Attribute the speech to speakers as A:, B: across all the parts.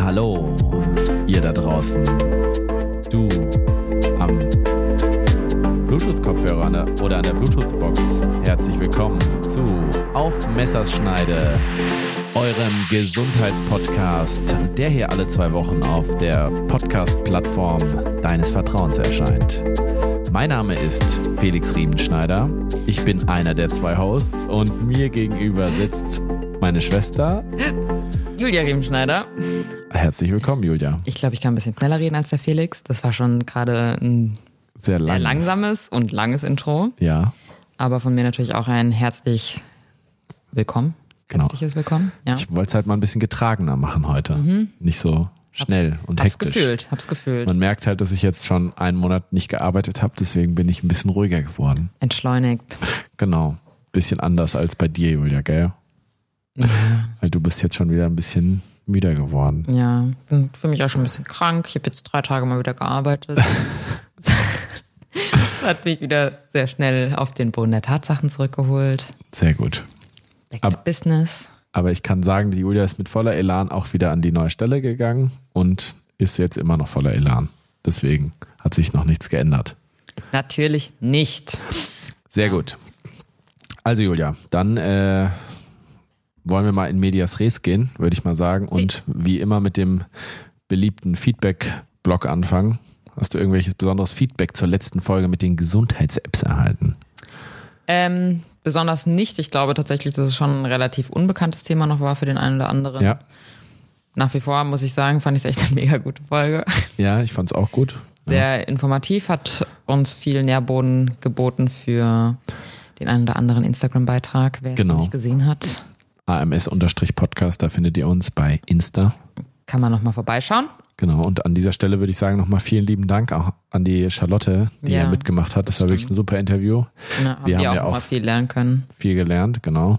A: Hallo, ihr da draußen. Du am Bluetooth-Kopfhörer ne, oder an der Bluetooth-Box. Herzlich willkommen zu Auf Messerschneide, eurem Gesundheitspodcast, der hier alle zwei Wochen auf der Podcast-Plattform deines Vertrauens erscheint. Mein Name ist Felix Riemenschneider. Ich bin einer der zwei Hosts und mir gegenüber sitzt meine Schwester.
B: Julia Riemenschneider.
A: Herzlich willkommen, Julia.
B: Ich glaube, ich kann ein bisschen schneller reden als der Felix. Das war schon gerade ein
A: Sehr,
B: sehr langsames und langes Intro.
A: Ja,
B: Aber von mir natürlich auch ein herzlich willkommen.
A: Genau.
B: Herzliches Willkommen. Ja.
A: ich wollte es halt mal ein bisschen getragener machen heute. Nicht so schnell und
B: Hab's
A: hektisch.
B: gefühlt, hab's gefühlt.
A: Man merkt halt, dass ich jetzt schon einen Monat nicht gearbeitet habe, deswegen bin ich ein bisschen ruhiger geworden.
B: Entschleunigt.
A: Genau. Bisschen anders als bei dir, Julia, gell? Weil du bist jetzt schon wieder ein bisschen müder geworden.
B: Ja, bin für mich auch schon ein bisschen krank. Ich habe jetzt drei Tage mal wieder gearbeitet. das hat mich wieder sehr schnell auf den Boden der Tatsachen zurückgeholt.
A: Sehr gut.
B: Back to
A: Ab-
B: Business.
A: Aber ich kann sagen, die Julia ist mit voller Elan auch wieder an die neue Stelle gegangen und ist jetzt immer noch voller Elan. Deswegen hat sich noch nichts geändert.
B: Natürlich nicht.
A: Sehr gut. Also Julia, dann äh, wollen wir mal in Medias Res gehen, würde ich mal sagen. Und wie immer mit dem beliebten Feedback-Blog anfangen. Hast du irgendwelches besonderes Feedback zur letzten Folge mit den Gesundheits-Apps erhalten?
B: Ähm, besonders nicht. Ich glaube tatsächlich, dass es schon ein relativ unbekanntes Thema noch war für den einen oder anderen.
A: Ja,
B: Nach wie vor muss ich sagen, fand ich es echt eine mega gute Folge.
A: ja, ich fand's auch gut.
B: Sehr informativ, hat uns viel Nährboden geboten für den einen oder anderen Instagram-Beitrag, wer es
A: Genau.
B: noch nicht gesehen hat.
A: AMS-Podcast, da findet ihr uns bei Insta.
B: Kann man nochmal vorbeischauen.
A: Genau, und an dieser Stelle würde ich sagen, nochmal vielen lieben Dank auch an die Charlotte, die ja,
B: Ja,
A: mitgemacht hat. Das war wirklich ein super Interview.
B: Ja, haben
A: Wir
B: wir,
A: haben
B: auch,
A: ja auch-
B: viel lernen können.
A: Viel gelernt, genau.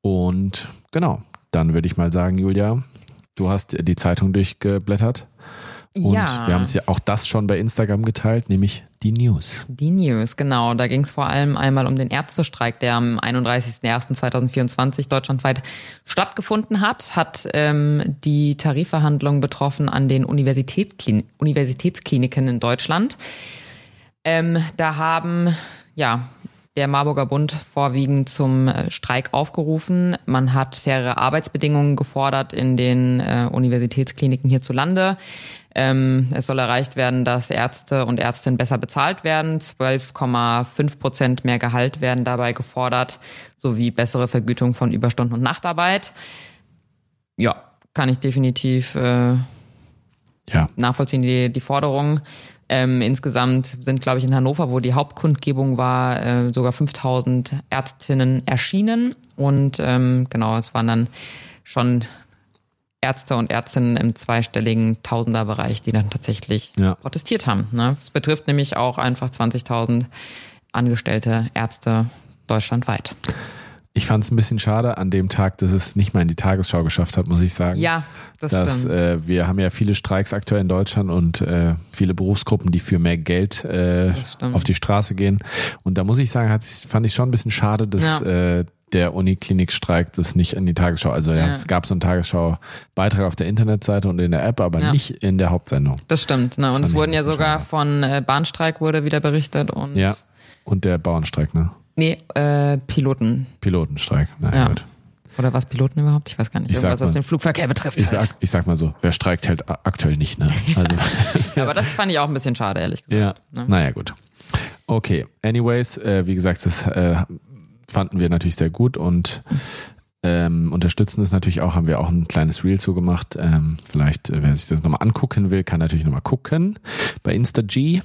A: Und genau, dann würde ich mal sagen, Julia, du hast die Zeitung durchgeblättert. Und
B: ja,
A: wir haben es ja auch das schon bei Instagram geteilt, nämlich die News.
B: die News, genau. Da ging es vor allem einmal um den Ärztestreik, der am 31.01.2024 deutschlandweit stattgefunden hat, hat ähm, die Tarifverhandlungen betroffen an den Universitätsklin Universitätskliniken in Deutschland. Ähm, da haben ja der Marburger Bund vorwiegend zum äh, Streik aufgerufen. Man hat faire Arbeitsbedingungen gefordert in den äh, Universitätskliniken hierzulande. Ähm, es soll erreicht werden, dass Ärzte und Ärztinnen besser bezahlt werden. 12,5 Prozent mehr Gehalt werden dabei gefordert, sowie bessere Vergütung von Überstunden und Nachtarbeit. Ja, kann ich definitiv äh,
A: Ja,
B: nachvollziehen, die, die Forderungen. Ähm, insgesamt sind, glaube ich, in Hannover, wo die Hauptkundgebung war, äh, sogar 5000 Ärztinnen erschienen. Und ähm, genau, es waren dann schon Ärzte und Ärztinnen im zweistelligen Tausenderbereich, die dann tatsächlich
A: Ja.
B: protestiert haben. Ne? Es betrifft nämlich auch einfach 20.000 angestellte Ärzte deutschlandweit.
A: ich fand es ein bisschen schade an dem Tag, dass es nicht mal in die Tagesschau geschafft hat, muss ich sagen.
B: Ja, das
A: dass
B: stimmt.
A: äh, wir haben ja viele Streiks aktuell in Deutschland und äh, viele Berufsgruppen, die für mehr Geld äh, auf die Straße gehen. Und da muss ich sagen, hat, fand ich schon ein bisschen schade, dass
B: Ja.
A: Der Uniklinik-Streik das nicht in die Tagesschau. Also ja. Es gab so einen Tagesschau-Beitrag auf der Internetseite und in der App, aber
B: Ja.
A: nicht in der Hauptsendung.
B: Das stimmt. Ne? Und
A: fand
B: es wurden ja sogar von äh, Bahnstreik wurde wieder berichtet und
A: Ja. Und der Bauernstreik, ne?
B: Nee, äh, Piloten.
A: Pilotenstreik. Na
B: Ja.
A: gut.
B: Oder was Piloten überhaupt? Ich weiß gar nicht.
A: Ich sag
B: Irgendwas, was den Flugverkehr betrifft.
A: Ich
B: halt.
A: sag, ich sag mal so, wer streikt, hält aktuell nicht, ne? Also,
B: Ja, aber das fand ich auch ein bisschen schade, ehrlich gesagt.
A: ja.
B: Ne?
A: Naja, gut. Okay. Anyways, äh, wie gesagt, das äh, fanden wir natürlich sehr gut und ähm, unterstützen es natürlich auch, haben wir auch ein kleines Reel zugemacht. Ähm, vielleicht, äh, wer sich das nochmal angucken will, kann natürlich nochmal gucken bei InstaG.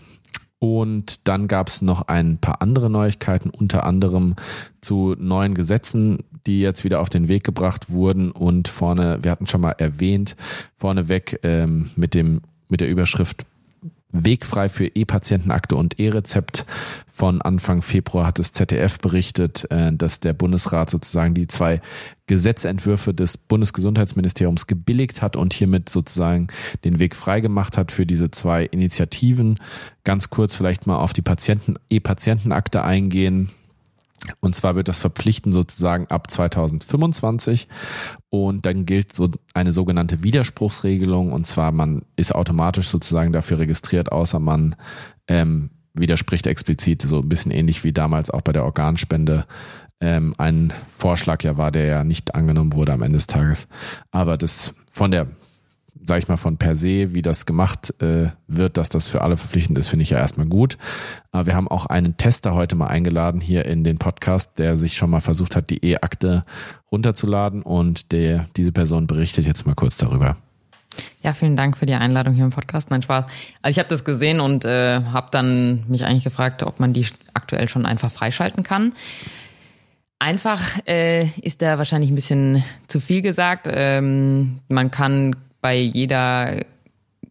A: Und dann gab es noch ein paar andere Neuigkeiten, unter anderem zu neuen Gesetzen, die jetzt wieder auf den Weg gebracht wurden. Und vorne, wir hatten schon mal erwähnt, vorneweg ähm, mit dem mit der Überschrift Wegfrei für E-Patientenakte und E-Rezept. Von Anfang Februar hat das ZDF berichtet, äh, dass der Bundesrat sozusagen die zwei Gesetzentwürfe des Bundesgesundheitsministeriums gebilligt hat und hiermit sozusagen den Weg freigemacht hat für diese zwei Initiativen. Ganz kurz vielleicht mal auf die Patienten, E-Patientenakte eingehen. Und zwar wird das verpflichten sozusagen ab 2025 und dann gilt so eine sogenannte Widerspruchsregelung und zwar man ist automatisch sozusagen dafür registriert, außer man ähm, widerspricht explizit, so ein bisschen ähnlich wie damals auch bei der Organspende ähm, ein Vorschlag ja war, der ja nicht angenommen wurde am Ende des Tages. Aber das von der sag ich mal, von per se, wie das gemacht äh, wird, dass das für alle verpflichtend ist, finde ich ja erstmal gut. Aber wir haben auch einen Tester heute mal eingeladen hier in den Podcast, der sich schon mal versucht hat, die E-Akte runterzuladen und der, diese Person berichtet jetzt mal kurz darüber.
B: Ja, vielen Dank für die Einladung hier im Podcast. Nein, Spaß. Also ich habe das gesehen und äh, habe dann mich eigentlich gefragt, ob man die aktuell schon einfach freischalten kann. Einfach äh, ist da wahrscheinlich ein bisschen zu viel gesagt. Ähm, man kann bei jeder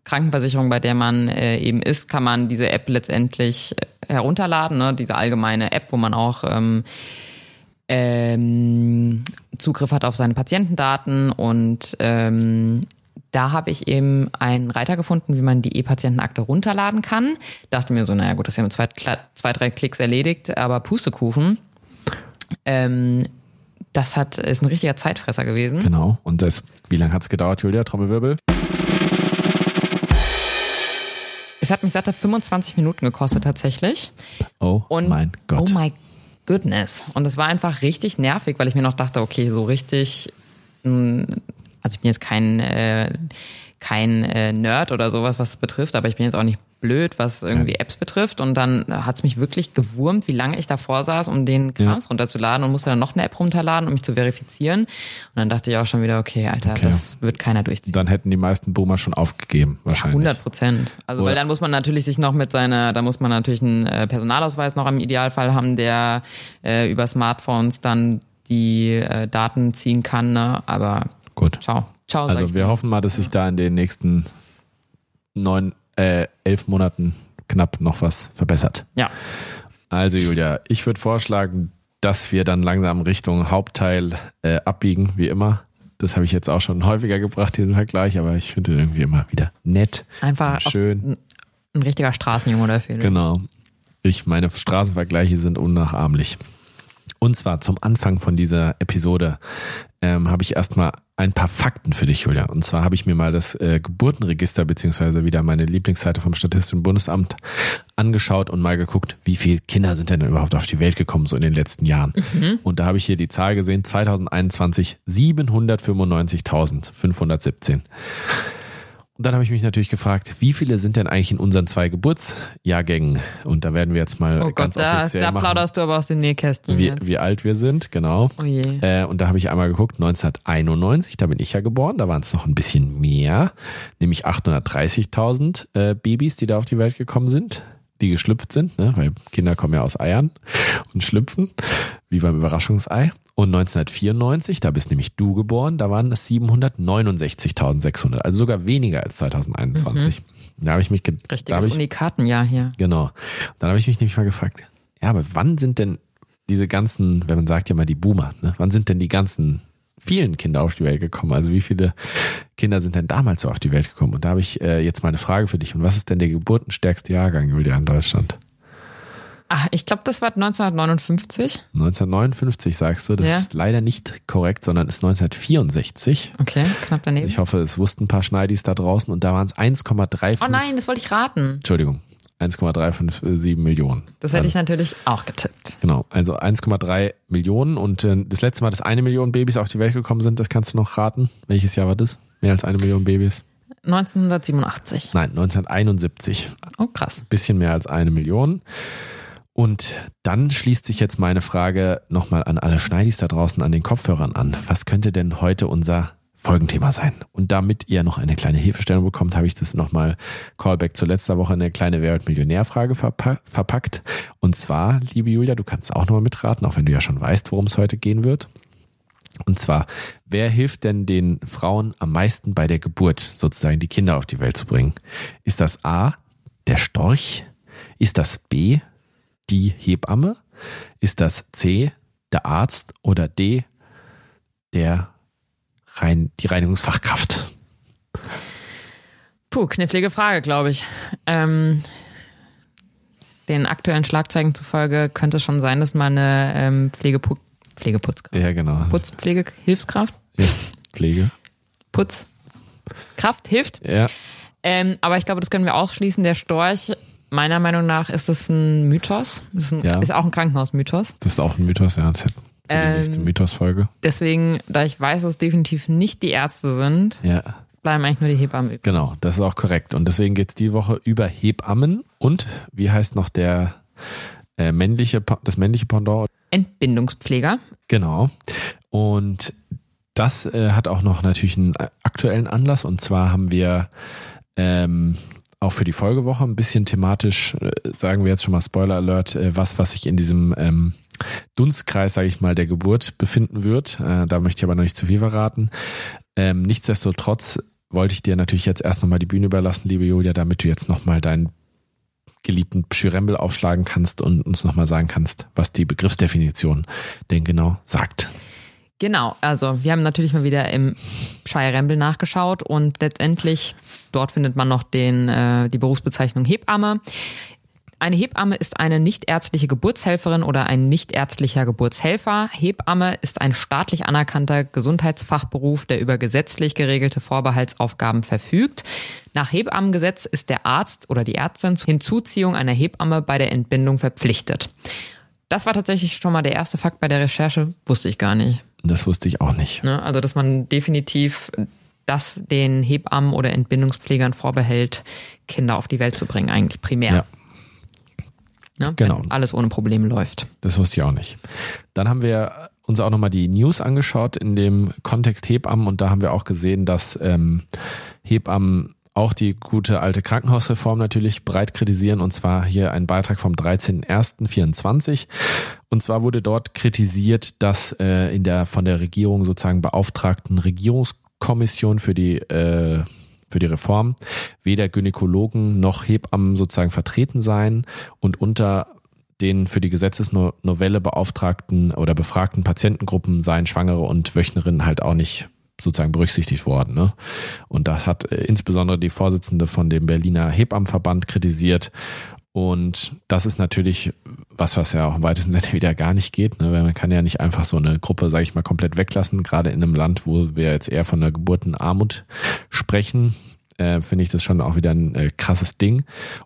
B: Krankenversicherung, bei der man äh, eben ist, kann man diese App letztendlich äh, herunterladen, ne? diese allgemeine App, wo man auch ähm, ähm, Zugriff hat auf seine Patientendaten und ähm, da habe ich eben einen Reiter gefunden, wie man die E-Patientenakte runterladen kann. Dachte mir so, naja gut, das ist ja mit zwei, zwei drei Klicks erledigt, aber Pustekuchen. Ähm, das hat, ist ein richtiger Zeitfresser gewesen.
A: Genau. Und das, wie lange hat es gedauert, Julia? Trommelwirbel?
B: Es hat mich satte 25 Minuten gekostet tatsächlich.
A: Oh Und, mein Gott.
B: Oh my goodness. Und es war einfach richtig nervig, weil ich mir noch dachte, okay, so richtig, hm, also ich bin jetzt kein, äh, kein äh, Nerd oder sowas, was es betrifft, aber ich bin jetzt auch nicht blöd, was irgendwie ja. Apps betrifft. Und dann hat es mich wirklich gewurmt, wie lange ich davor saß, um den Krams ja. runterzuladen und musste dann noch eine App runterladen, um mich zu verifizieren. Und dann dachte ich auch schon wieder, okay, Alter, okay. das wird keiner durchziehen.
A: Dann hätten die meisten Boomer schon aufgegeben, wahrscheinlich.
B: Ja, 100 Prozent. Also, Oder? weil dann muss man natürlich sich noch mit seiner, da muss man natürlich einen äh, Personalausweis noch im Idealfall haben, der äh, über Smartphones dann die äh, Daten ziehen kann. Ne? Aber
A: gut.
B: Ciao. Ciao.
A: Also wir hoffen mal, dass sich da in den nächsten neun äh, elf Monaten knapp noch was verbessert.
B: Ja.
A: Also Julia, ich würde vorschlagen, dass wir dann langsam Richtung Hauptteil äh, abbiegen, wie immer. Das habe ich jetzt auch schon häufiger gebracht, diesen Vergleich, aber ich finde irgendwie immer wieder nett.
B: Einfach schön. Ein richtiger Straßenjunge dafür.
A: Genau. Ich, meine Straßenvergleiche sind unnachahmlich. Und zwar zum Anfang von dieser Episode ähm, habe ich erstmal ein paar Fakten für dich, Julia. Und zwar habe ich mir mal das äh, Geburtenregister beziehungsweise wieder meine Lieblingsseite vom Statistischen Bundesamt angeschaut und mal geguckt, wie viele Kinder sind denn überhaupt auf die Welt gekommen so in den letzten Jahren. Mhm. Und da habe ich hier die Zahl gesehen, 2021 795.517. Und dann habe ich mich natürlich gefragt, wie viele sind denn eigentlich in unseren zwei Geburtsjahrgängen? Und da werden wir jetzt mal oh ganz Gott, da, offiziell da.
B: Da plauderst du aber aus dem Nähkästchen
A: wie, wie alt wir sind, genau.
B: Oh je.
A: Äh, und da habe ich einmal geguckt, 1991, da bin ich ja geboren, da waren es noch ein bisschen mehr, nämlich 830.000 äh, Babys, die da auf die Welt gekommen sind die geschlüpft sind, ne? weil Kinder kommen ja aus Eiern und schlüpfen, wie beim Überraschungsei. Und 1994, da bist nämlich du geboren, da waren es 769.600, also sogar weniger als 2021. Mhm. Da habe ich mich
B: Richtiges Unikatenjahr hier.
A: Genau. Dann habe ich mich nämlich mal gefragt, ja, aber wann sind denn diese ganzen, wenn man sagt ja mal die Boomer, ne? wann sind denn die ganzen vielen Kinder auf die Welt gekommen? Also wie viele Kinder sind denn damals so auf die Welt gekommen? Und da habe ich äh, jetzt mal eine Frage für dich. Und was ist denn der geburtenstärkste Jahrgang, Julia, in Deutschland?
B: Ach, ich glaube, das war 1959.
A: 1959 sagst du. Das ja. ist leider nicht korrekt, sondern ist 1964.
B: Okay, knapp daneben.
A: Ich hoffe, es wussten ein paar Schneidis da draußen und da waren es 1,35.
B: Oh nein, das wollte ich raten.
A: Entschuldigung. 1,357 Millionen.
B: Das hätte also, ich natürlich auch getippt.
A: Genau, also 1,3 Millionen und äh, das letzte Mal, dass eine Million Babys auf die Welt gekommen sind, das kannst du noch raten. Welches Jahr war das? Mehr als eine Million Babys?
B: 1987.
A: Nein, 1971.
B: Oh, krass.
A: Bisschen mehr als eine Million. Und dann schließt sich jetzt meine Frage nochmal an alle Schneidis da draußen an den Kopfhörern an. Was könnte denn heute unser Folgenthema sein? Und damit ihr noch eine kleine Hilfestellung bekommt, habe ich das nochmal Callback zu letzter Woche eine kleine Wer Millionär-Frage verpackt. Und zwar, liebe Julia, du kannst auch nochmal mitraten, auch wenn du ja schon weißt, worum es heute gehen wird. Und zwar, wer hilft denn den Frauen am meisten bei der Geburt, sozusagen die Kinder auf die Welt zu bringen? Ist das A, der Storch? Ist das B, die Hebamme? Ist das C, der Arzt oder D, der Rein, die Reinigungsfachkraft?
B: Puh, knifflige Frage, glaube ich. Ähm, Den aktuellen Schlagzeilen zufolge könnte es schon sein, dass mal eine ähm, Pflegepu Pflegeputzkraft.
A: Ja, genau.
B: Putzpflegehilfskraft.
A: Ja, Pflege.
B: Putzkraft hilft.
A: Ja.
B: Ähm, aber ich glaube, das können wir ausschließen. Der Storch, meiner Meinung nach, ist das ein Mythos. Das ist, ein,
A: Ja.
B: ist auch ein Krankenhausmythos.
A: Das ist auch ein Mythos, ja. Das ist für die
B: Ähm,
A: nächste Mythos-Folge.
B: Deswegen, da ich weiß, dass es definitiv nicht die Ärzte sind,
A: Ja.
B: bleiben eigentlich nur die Hebammen übrig.
A: Genau, das ist auch korrekt. Und deswegen geht's die Woche über Hebammen und wie heißt noch der äh, männliche, das männliche Pendant?
B: Entbindungspfleger.
A: Genau. Und das äh, hat auch noch natürlich einen äh, aktuellen Anlass. Und zwar haben wir ähm, auch für die Folgewoche ein bisschen thematisch, äh, sagen wir jetzt schon mal Spoiler Alert, äh, was, was sich in diesem ähm, Dunstkreis, sage ich mal, der Geburt befinden wird. Äh, da möchte ich aber noch nicht zu viel verraten. Ähm, nichtsdestotrotz wollte ich dir natürlich jetzt erst nochmal die Bühne überlassen, liebe Julia, damit du jetzt nochmal deinen geliebten Pschyrembel aufschlagen kannst und uns nochmal sagen kannst, was die Begriffsdefinition denn genau sagt.
B: Genau, also wir haben natürlich mal wieder im Shire Rembel nachgeschaut und letztendlich dort findet man noch den, äh, die Berufsbezeichnung Hebamme. Eine Hebamme ist eine nichtärztliche Geburtshelferin oder ein nichtärztlicher Geburtshelfer. Hebamme ist ein staatlich anerkannter Gesundheitsfachberuf, der über gesetzlich geregelte Vorbehaltsaufgaben verfügt. Nach Hebammengesetz ist der Arzt oder die Ärztin zur Hinzuziehung einer Hebamme bei der Entbindung verpflichtet. Das war tatsächlich schon mal der erste Fakt bei der Recherche, wusste ich gar nicht.
A: Das wusste ich auch nicht.
B: Ne? Also, dass man definitiv das den Hebammen oder Entbindungspflegern vorbehält, Kinder auf die Welt zu bringen, eigentlich primär.
A: Ja.
B: Ne?
A: Genau.
B: Wenn alles ohne Probleme läuft.
A: Das wusste ich auch nicht. Dann haben wir uns auch nochmal die News angeschaut in dem Kontext Hebammen und da haben wir auch gesehen, dass ähm, Hebammen auch die gute alte Krankenhausreform natürlich breit kritisieren und zwar hier ein Beitrag vom 13.01.24 und zwar wurde dort kritisiert, dass äh, in der von der Regierung sozusagen beauftragten Regierungskommission für die äh, für die Reform weder Gynäkologen noch Hebammen sozusagen vertreten seien und unter den für die Gesetzesnovelle beauftragten oder befragten Patientengruppen seien Schwangere und Wöchnerinnen halt auch nicht sozusagen berücksichtigt worden. Ne? Und das hat äh, insbesondere die Vorsitzende von dem Berliner Hebammenverband kritisiert. Und das ist natürlich was, was ja auch im weitesten Sinne wieder gar nicht geht. Ne? Weil man kann ja nicht einfach so eine Gruppe, sage ich mal, komplett weglassen, gerade in einem Land, wo wir jetzt eher von der Geburtenarmut sprechen. Äh, finde ich das schon auch wieder ein äh, krasses Ding.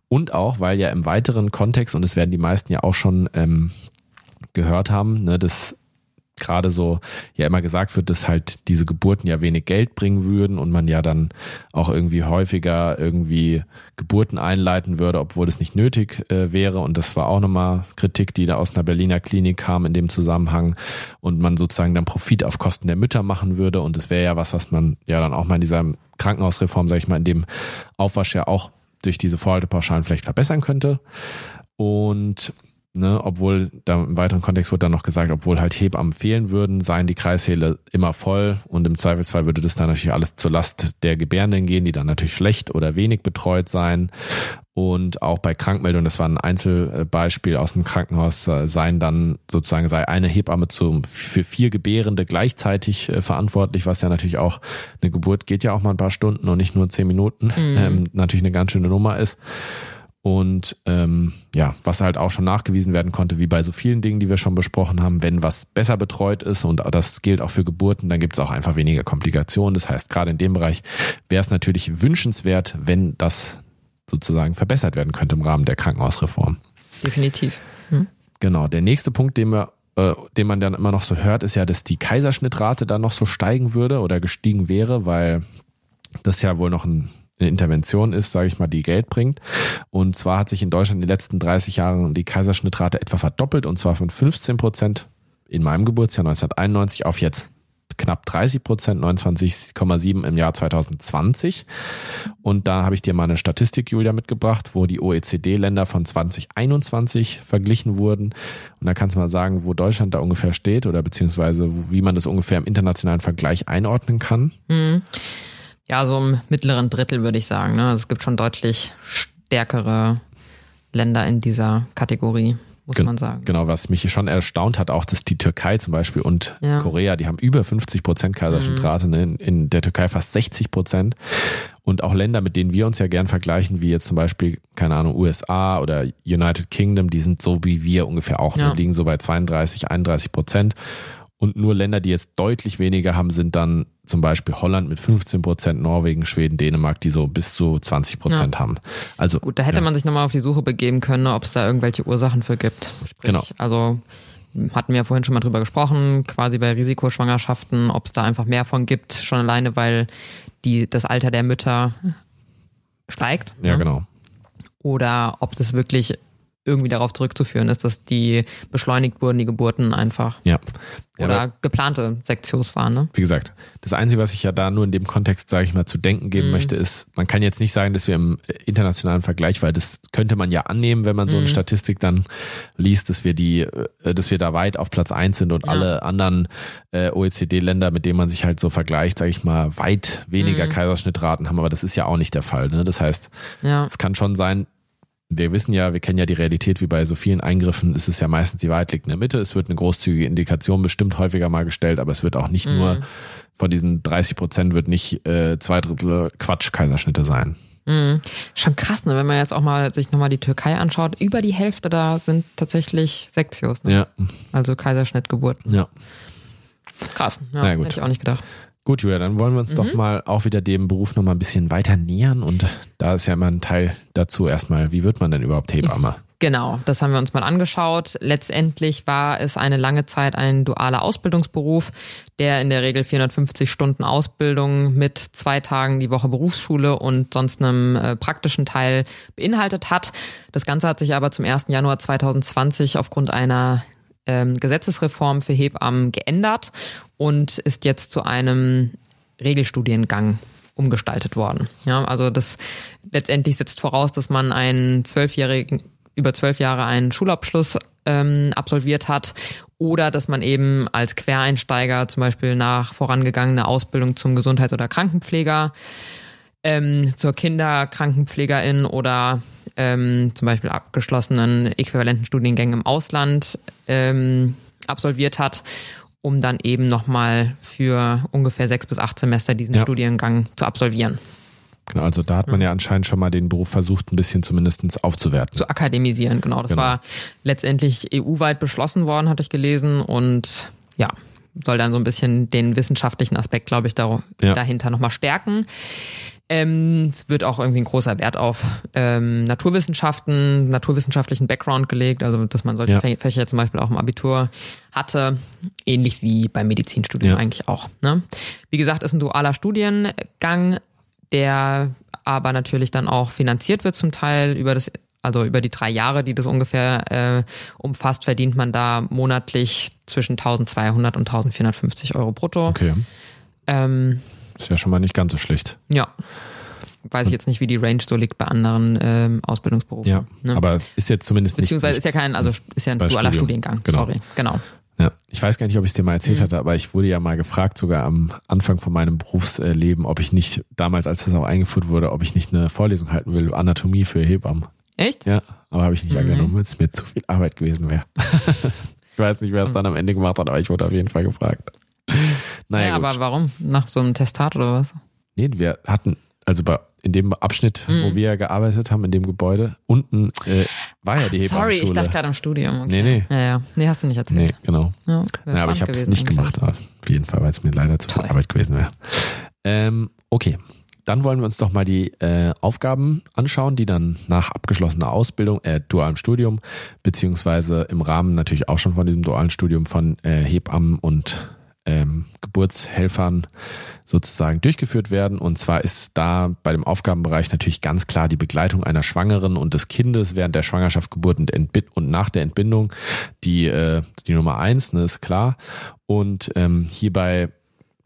A: Und auch, weil ja im weiteren Kontext, und das werden die meisten ja auch schon ähm, gehört haben, ne, dass gerade so ja immer gesagt wird, dass halt diese Geburten ja wenig Geld bringen würden und man ja dann auch irgendwie häufiger irgendwie Geburten einleiten würde, obwohl es nicht nötig äh, wäre. Und das war auch nochmal Kritik, die da aus einer Berliner Klinik kam in dem Zusammenhang und man sozusagen dann Profit auf Kosten der Mütter machen würde. Und das wäre ja was, was man ja dann auch mal in dieser Krankenhausreform, sage ich mal, in dem Aufwasch ja auch durch diese Vorhaltepauschalen vielleicht verbessern könnte. Und Ne, obwohl da im weiteren Kontext wurde dann noch gesagt, obwohl halt Hebammen fehlen würden, seien die Kreissäle immer voll und im Zweifelsfall würde das dann natürlich alles zur Last der Gebärenden gehen, die dann natürlich schlecht oder wenig betreut seien. Und auch bei Krankmeldungen, das war ein Einzelbeispiel aus dem Krankenhaus, äh, seien dann sozusagen sei eine Hebamme zum, für vier Gebärende gleichzeitig äh, verantwortlich, was ja natürlich auch, eine Geburt geht ja auch mal ein paar Stunden und nicht nur zehn Minuten, ähm, natürlich eine ganz schöne Nummer ist. Und ähm, ja, was halt auch schon nachgewiesen werden konnte, wie bei so vielen Dingen, die wir schon besprochen haben, wenn was besser betreut ist und das gilt auch für Geburten, dann gibt es auch einfach weniger Komplikationen. Das heißt, gerade in dem Bereich wäre es natürlich wünschenswert, wenn das sozusagen verbessert werden könnte im Rahmen der Krankenhausreform.
B: Definitiv. Hm?
A: Genau, der nächste Punkt, den wir äh, den man dann immer noch so hört, ist ja, dass die Kaiserschnittrate dann noch so steigen würde oder gestiegen wäre, weil das ja wohl noch ein eine Intervention ist, sage ich mal, die Geld bringt. Und zwar hat sich in Deutschland in den letzten 30 Jahren die Kaiserschnittrate etwa verdoppelt und zwar von 15 Prozent in meinem Geburtsjahr 1991 auf jetzt knapp 30 Prozent, 29,7 im Jahr 2020. Und da habe ich dir mal eine Statistik, Julia, mitgebracht, wo die OECD-Länder von 2021 verglichen wurden. Und da kannst du mal sagen, wo Deutschland da ungefähr steht oder beziehungsweise wie man das ungefähr im internationalen Vergleich einordnen kann.
B: Mhm. Ja, so im mittleren Drittel würde ich sagen. Ne? Also es gibt schon deutlich stärkere Länder in dieser Kategorie, muss
A: Gen
B: man sagen.
A: Genau, was mich schon erstaunt hat, auch, dass die Türkei zum Beispiel und
B: Ja.
A: Korea, die haben über 50 Prozent Kaiserschnittrate, ne? in, in der Türkei fast 60 Prozent. Und auch Länder, mit denen wir uns ja gern vergleichen, wie jetzt zum Beispiel, keine Ahnung, USA oder United Kingdom, die sind so wie wir ungefähr auch,
B: Ja.
A: ne? liegen so bei 32, 31 Prozent. Und nur Länder, die jetzt deutlich weniger haben, sind dann zum Beispiel Holland mit 15 Prozent, Norwegen, Schweden, Dänemark, die so bis zu 20 Prozent haben. Also
B: Gut, da hätte
A: ja.
B: man sich nochmal auf die Suche begeben können, ob es da irgendwelche Ursachen für gibt. Sprich,
A: Genau.
B: Also hatten wir vorhin schon mal drüber gesprochen, quasi bei Risikoschwangerschaften, ob es da einfach mehr von gibt, schon alleine, weil die, das Alter der Mütter steigt.
A: Ja,
B: ne?
A: genau.
B: Oder ob das wirklich irgendwie darauf zurückzuführen ist, dass die beschleunigt wurden, die Geburten einfach.
A: Ja. ja
B: Oder geplante Sektios waren, ne?
A: wie gesagt, das Einzige, was ich ja da nur in dem Kontext, sage ich mal, zu denken geben
B: Mhm.
A: möchte, ist, man kann jetzt nicht sagen, dass wir im äh, internationalen Vergleich, weil das könnte man ja annehmen, wenn man
B: Mhm.
A: so eine Statistik dann liest, dass wir die, äh, dass wir da weit auf Platz eins sind und
B: Ja.
A: alle anderen äh, OECD-Länder, mit denen man sich halt so vergleicht, sage ich mal, weit weniger
B: Mhm.
A: Kaiserschnittraten haben, aber das ist ja auch nicht der Fall. Ne? Das heißt,
B: Ja.
A: es kann schon sein, wir wissen ja, wir kennen ja die Realität, wie bei so vielen Eingriffen ist es ja meistens, die Wahrheit liegt in der Mitte. Es wird eine großzügige Indikation bestimmt häufiger mal gestellt, aber es wird auch nicht nur von diesen 30 Prozent wird nicht äh, zwei Drittel Quatsch-Kaiserschnitte sein.
B: Mhm. Schon krass, ne? wenn man jetzt auch mal sich nochmal die Türkei anschaut. Über die Hälfte da sind tatsächlich Sektios, ne?
A: Ja,
B: also Kaiserschnittgeburten.
A: ja.
B: Krass, ja,
A: ja, gut.
B: hätte ich auch nicht gedacht.
A: Gut, Julia, dann wollen wir uns doch mal auch wieder dem Beruf noch mal ein bisschen weiter nähern und da ist ja immer ein Teil dazu erstmal, wie wird man denn überhaupt Hebamme?
B: Genau, das haben wir uns mal angeschaut. Letztendlich war es eine lange Zeit ein dualer Ausbildungsberuf, der in der Regel 450 Stunden Ausbildung mit zwei Tagen die Woche Berufsschule und sonst einem äh, praktischen Teil beinhaltet hat. Das Ganze hat sich aber zum 1. Januar 2020 aufgrund einer ähm, Gesetzesreform für Hebammen geändert und ist jetzt zu einem Regelstudiengang umgestaltet worden. Ja, also das letztendlich setzt voraus, dass man einen zwölfjährigen, über zwölf Jahre einen Schulabschluss ähm, absolviert hat oder dass man eben als Quereinsteiger zum Beispiel nach vorangegangener Ausbildung zum Gesundheits- oder Krankenpfleger ähm, zur Kinderkrankenpflegerin oder ähm, zum Beispiel abgeschlossenen äquivalenten Studiengängen im Ausland ähm, absolviert hat, um dann eben nochmal für ungefähr sechs bis acht Semester diesen
A: Ja.
B: Studiengang zu absolvieren,
A: Genau, also da hat man ja anscheinend schon mal den Beruf versucht, ein bisschen zumindest aufzuwerten.
B: zu akademisieren. Genau, das
A: Genau.
B: war letztendlich EU-weit beschlossen worden, hatte ich gelesen und ja, soll dann so ein bisschen den wissenschaftlichen Aspekt, glaube ich, da,
A: Ja.
B: dahinter nochmal stärken. Ähm, es wird auch irgendwie ein großer Wert auf ähm, Naturwissenschaften, naturwissenschaftlichen Background gelegt, also dass man solche
A: Ja.
B: Fä- Fächer zum Beispiel auch im Abitur hatte, ähnlich wie beim Medizinstudium
A: Ja.
B: eigentlich auch. Ne? Wie gesagt, ist ein dualer Studiengang, der aber natürlich dann auch finanziert wird zum Teil über das also über die drei Jahre, die das ungefähr äh, umfasst, verdient man da monatlich zwischen 1200 und 1450 Euro brutto.
A: Okay,
B: Ähm,
A: ist ja schon mal nicht ganz so schlecht.
B: ja. Weiß ich jetzt nicht, wie die Range so liegt bei anderen ähm, Ausbildungsberufen.
A: Ja,
B: ne?
A: aber ist jetzt zumindest
B: Beziehungsweise
A: nicht
B: ist ja kein, also ist ja ein dualer
A: Studium.
B: Studiengang.
A: Genau.
B: Sorry, genau.
A: Ja, ich weiß gar nicht, ob ich es dir mal
B: Mhm.
A: erzählt hatte, aber ich wurde ja mal gefragt, sogar am Anfang von meinem Berufsleben, ob ich nicht, damals, als das auch eingeführt wurde, ob ich nicht eine Vorlesung halten will, Anatomie für Hebammen.
B: Echt?
A: Ja, aber habe ich nicht
B: Mhm.
A: angenommen, weil es mir zu viel Arbeit gewesen wäre. ich weiß nicht, wer es dann am Ende gemacht hat, aber ich wurde auf jeden Fall gefragt. Naja,
B: ja, aber warum? Nach so einem Testat oder was?
A: nee, wir hatten, also bei, in dem Abschnitt,
B: Mhm.
A: wo wir gearbeitet haben, in dem Gebäude, unten äh, war ja die
B: Sorry, ich dachte gerade im Studium. Okay.
A: Nee, nee.
B: Ja, ja. Nee, hast du nicht erzählt.
A: Nee, genau.
B: Ja, wär
A: Ja, aber ich habe es nicht gemacht, auf jeden Fall, weil es mir leider zu viel
B: Toll.
A: Arbeit gewesen wäre. Ähm, okay, dann wollen wir uns doch mal die äh, Aufgaben anschauen, die dann nach abgeschlossener Ausbildung, äh, dualem Studium, beziehungsweise im Rahmen natürlich auch schon von diesem dualen Studium von äh, Hebammen und ähm, Geburtshelfern sozusagen durchgeführt werden. Und zwar ist da bei dem Aufgabenbereich natürlich ganz klar die Begleitung einer Schwangeren und des Kindes während der Schwangerschaft, Geburt und, Entbi und nach der Entbindung die, äh, die Nummer eins, ne, ist klar. Und ähm, hierbei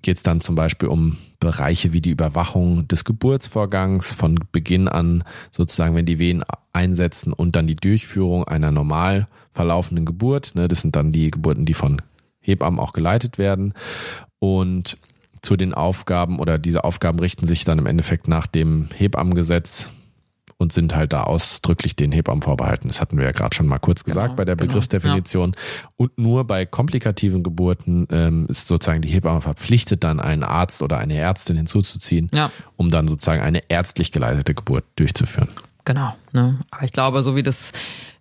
A: geht es dann zum Beispiel um Bereiche wie die Überwachung des Geburtsvorgangs von Beginn an, sozusagen, wenn die Wehen einsetzen und dann die Durchführung einer normal verlaufenden Geburt. Ne, das sind dann die Geburten, die von Hebammen auch geleitet werden. Und zu den Aufgaben oder diese Aufgaben richten sich dann im Endeffekt nach dem Hebammengesetz und sind halt da ausdrücklich den Hebammen vorbehalten. Das hatten wir ja gerade schon mal kurz gesagt genau, bei der genau, Begriffsdefinition. Ja. Und nur bei komplikativen Geburten ähm, ist sozusagen die Hebamme verpflichtet, dann einen Arzt oder eine Ärztin hinzuzuziehen, ja. um dann sozusagen eine ärztlich geleitete Geburt durchzuführen.
B: Genau. Ne? Aber ich glaube, so wie das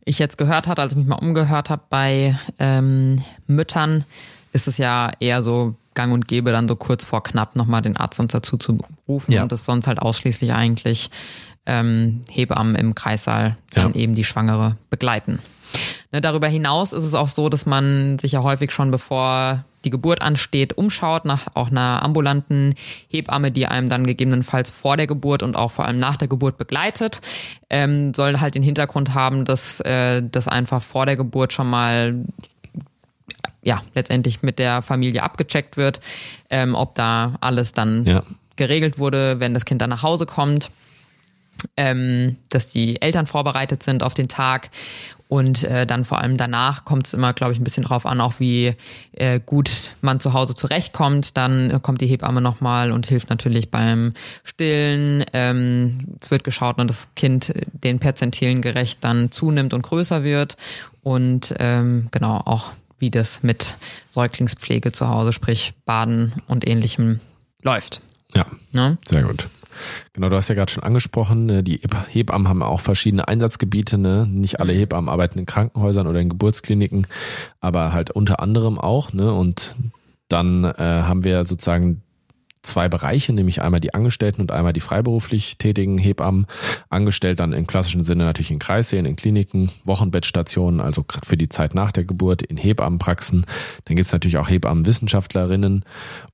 B: ich jetzt gehört hatte, als ich mich mal umgehört habe bei ähm, Müttern, ist es ja eher so gang und gäbe, dann so kurz vor knapp nochmal den Arzt uns dazu zu rufen ja. und das sonst halt ausschließlich eigentlich ähm, Hebammen im Kreissaal dann ja. eben die Schwangere begleiten. Ne, darüber hinaus ist es auch so, dass man sich ja häufig schon bevor die Geburt ansteht, umschaut nach auch einer ambulanten Hebamme, die einem dann gegebenenfalls vor der Geburt und auch vor allem nach der Geburt begleitet. Ähm, soll halt den Hintergrund haben, dass äh, das einfach vor der Geburt schon mal ja letztendlich mit der Familie abgecheckt wird, ähm, ob da alles dann ja. geregelt wurde, wenn das Kind dann nach Hause kommt ähm, dass die Eltern vorbereitet sind auf den Tag. Und äh, dann vor allem danach kommt es immer, glaube ich, ein bisschen drauf an, auch wie äh, gut man zu Hause zurechtkommt. Dann kommt die Hebamme nochmal und hilft natürlich beim Stillen. Ähm, es wird geschaut, dass das Kind den Perzentilen gerecht dann zunimmt und größer wird. Und ähm, genau auch, wie das mit Säuglingspflege zu Hause, sprich Baden und ähnlichem läuft.
A: Ja, ne? sehr gut. Genau, du hast ja gerade schon angesprochen, ne, die Hebammen haben auch verschiedene Einsatzgebiete. Ne? Nicht alle. Hebammen arbeiten in Krankenhäusern oder in Geburtskliniken, aber halt unter anderem auch. Ne? Und dann äh, haben wir sozusagen zwei Bereiche, nämlich einmal die Angestellten und einmal die freiberuflich tätigen Hebammen. Angestellt dann im klassischen Sinne natürlich in Kreissälen, in Kliniken, Wochenbettstationen, also gerade für die Zeit nach der Geburt, in Hebammenpraxen. Dann gibt es natürlich auch Hebammenwissenschaftlerinnen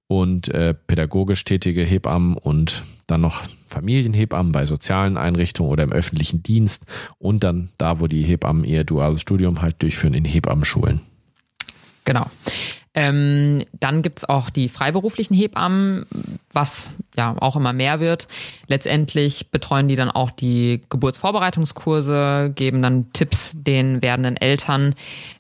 A: und äh, pädagogisch tätige Hebammen und dann noch Familienhebammen bei sozialen Einrichtungen oder im öffentlichen Dienst und dann da, wo die Hebammen ihr duales Studium halt durchführen, in Hebammenschulen.
B: Genau. Ähm, dann gibt's auch die freiberuflichen Hebammen, was ja auch immer mehr wird. Letztendlich betreuen die dann auch die Geburtsvorbereitungskurse, geben dann Tipps den werdenden Eltern.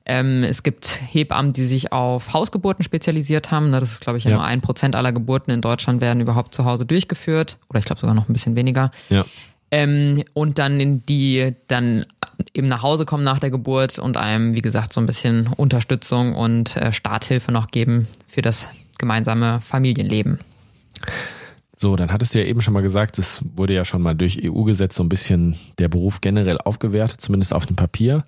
B: Ähm, es gibt Hebammen, die sich auf Hausgeburten spezialisiert haben. Das ist, glaube ich, ja, nur ein Prozent aller Geburten in Deutschland werden überhaupt zu Hause durchgeführt. Oder ich glaube sogar noch ein bisschen weniger. Ja. Ähm, und dann die dann eben nach Hause kommen nach der Geburt und einem, wie gesagt, so ein bisschen Unterstützung und äh, Starthilfe noch geben für das gemeinsame Familienleben.
A: So, dann hattest du ja eben schon mal gesagt, es wurde ja schon mal durch EU-Gesetz so ein bisschen der Beruf generell aufgewertet, zumindest auf dem Papier.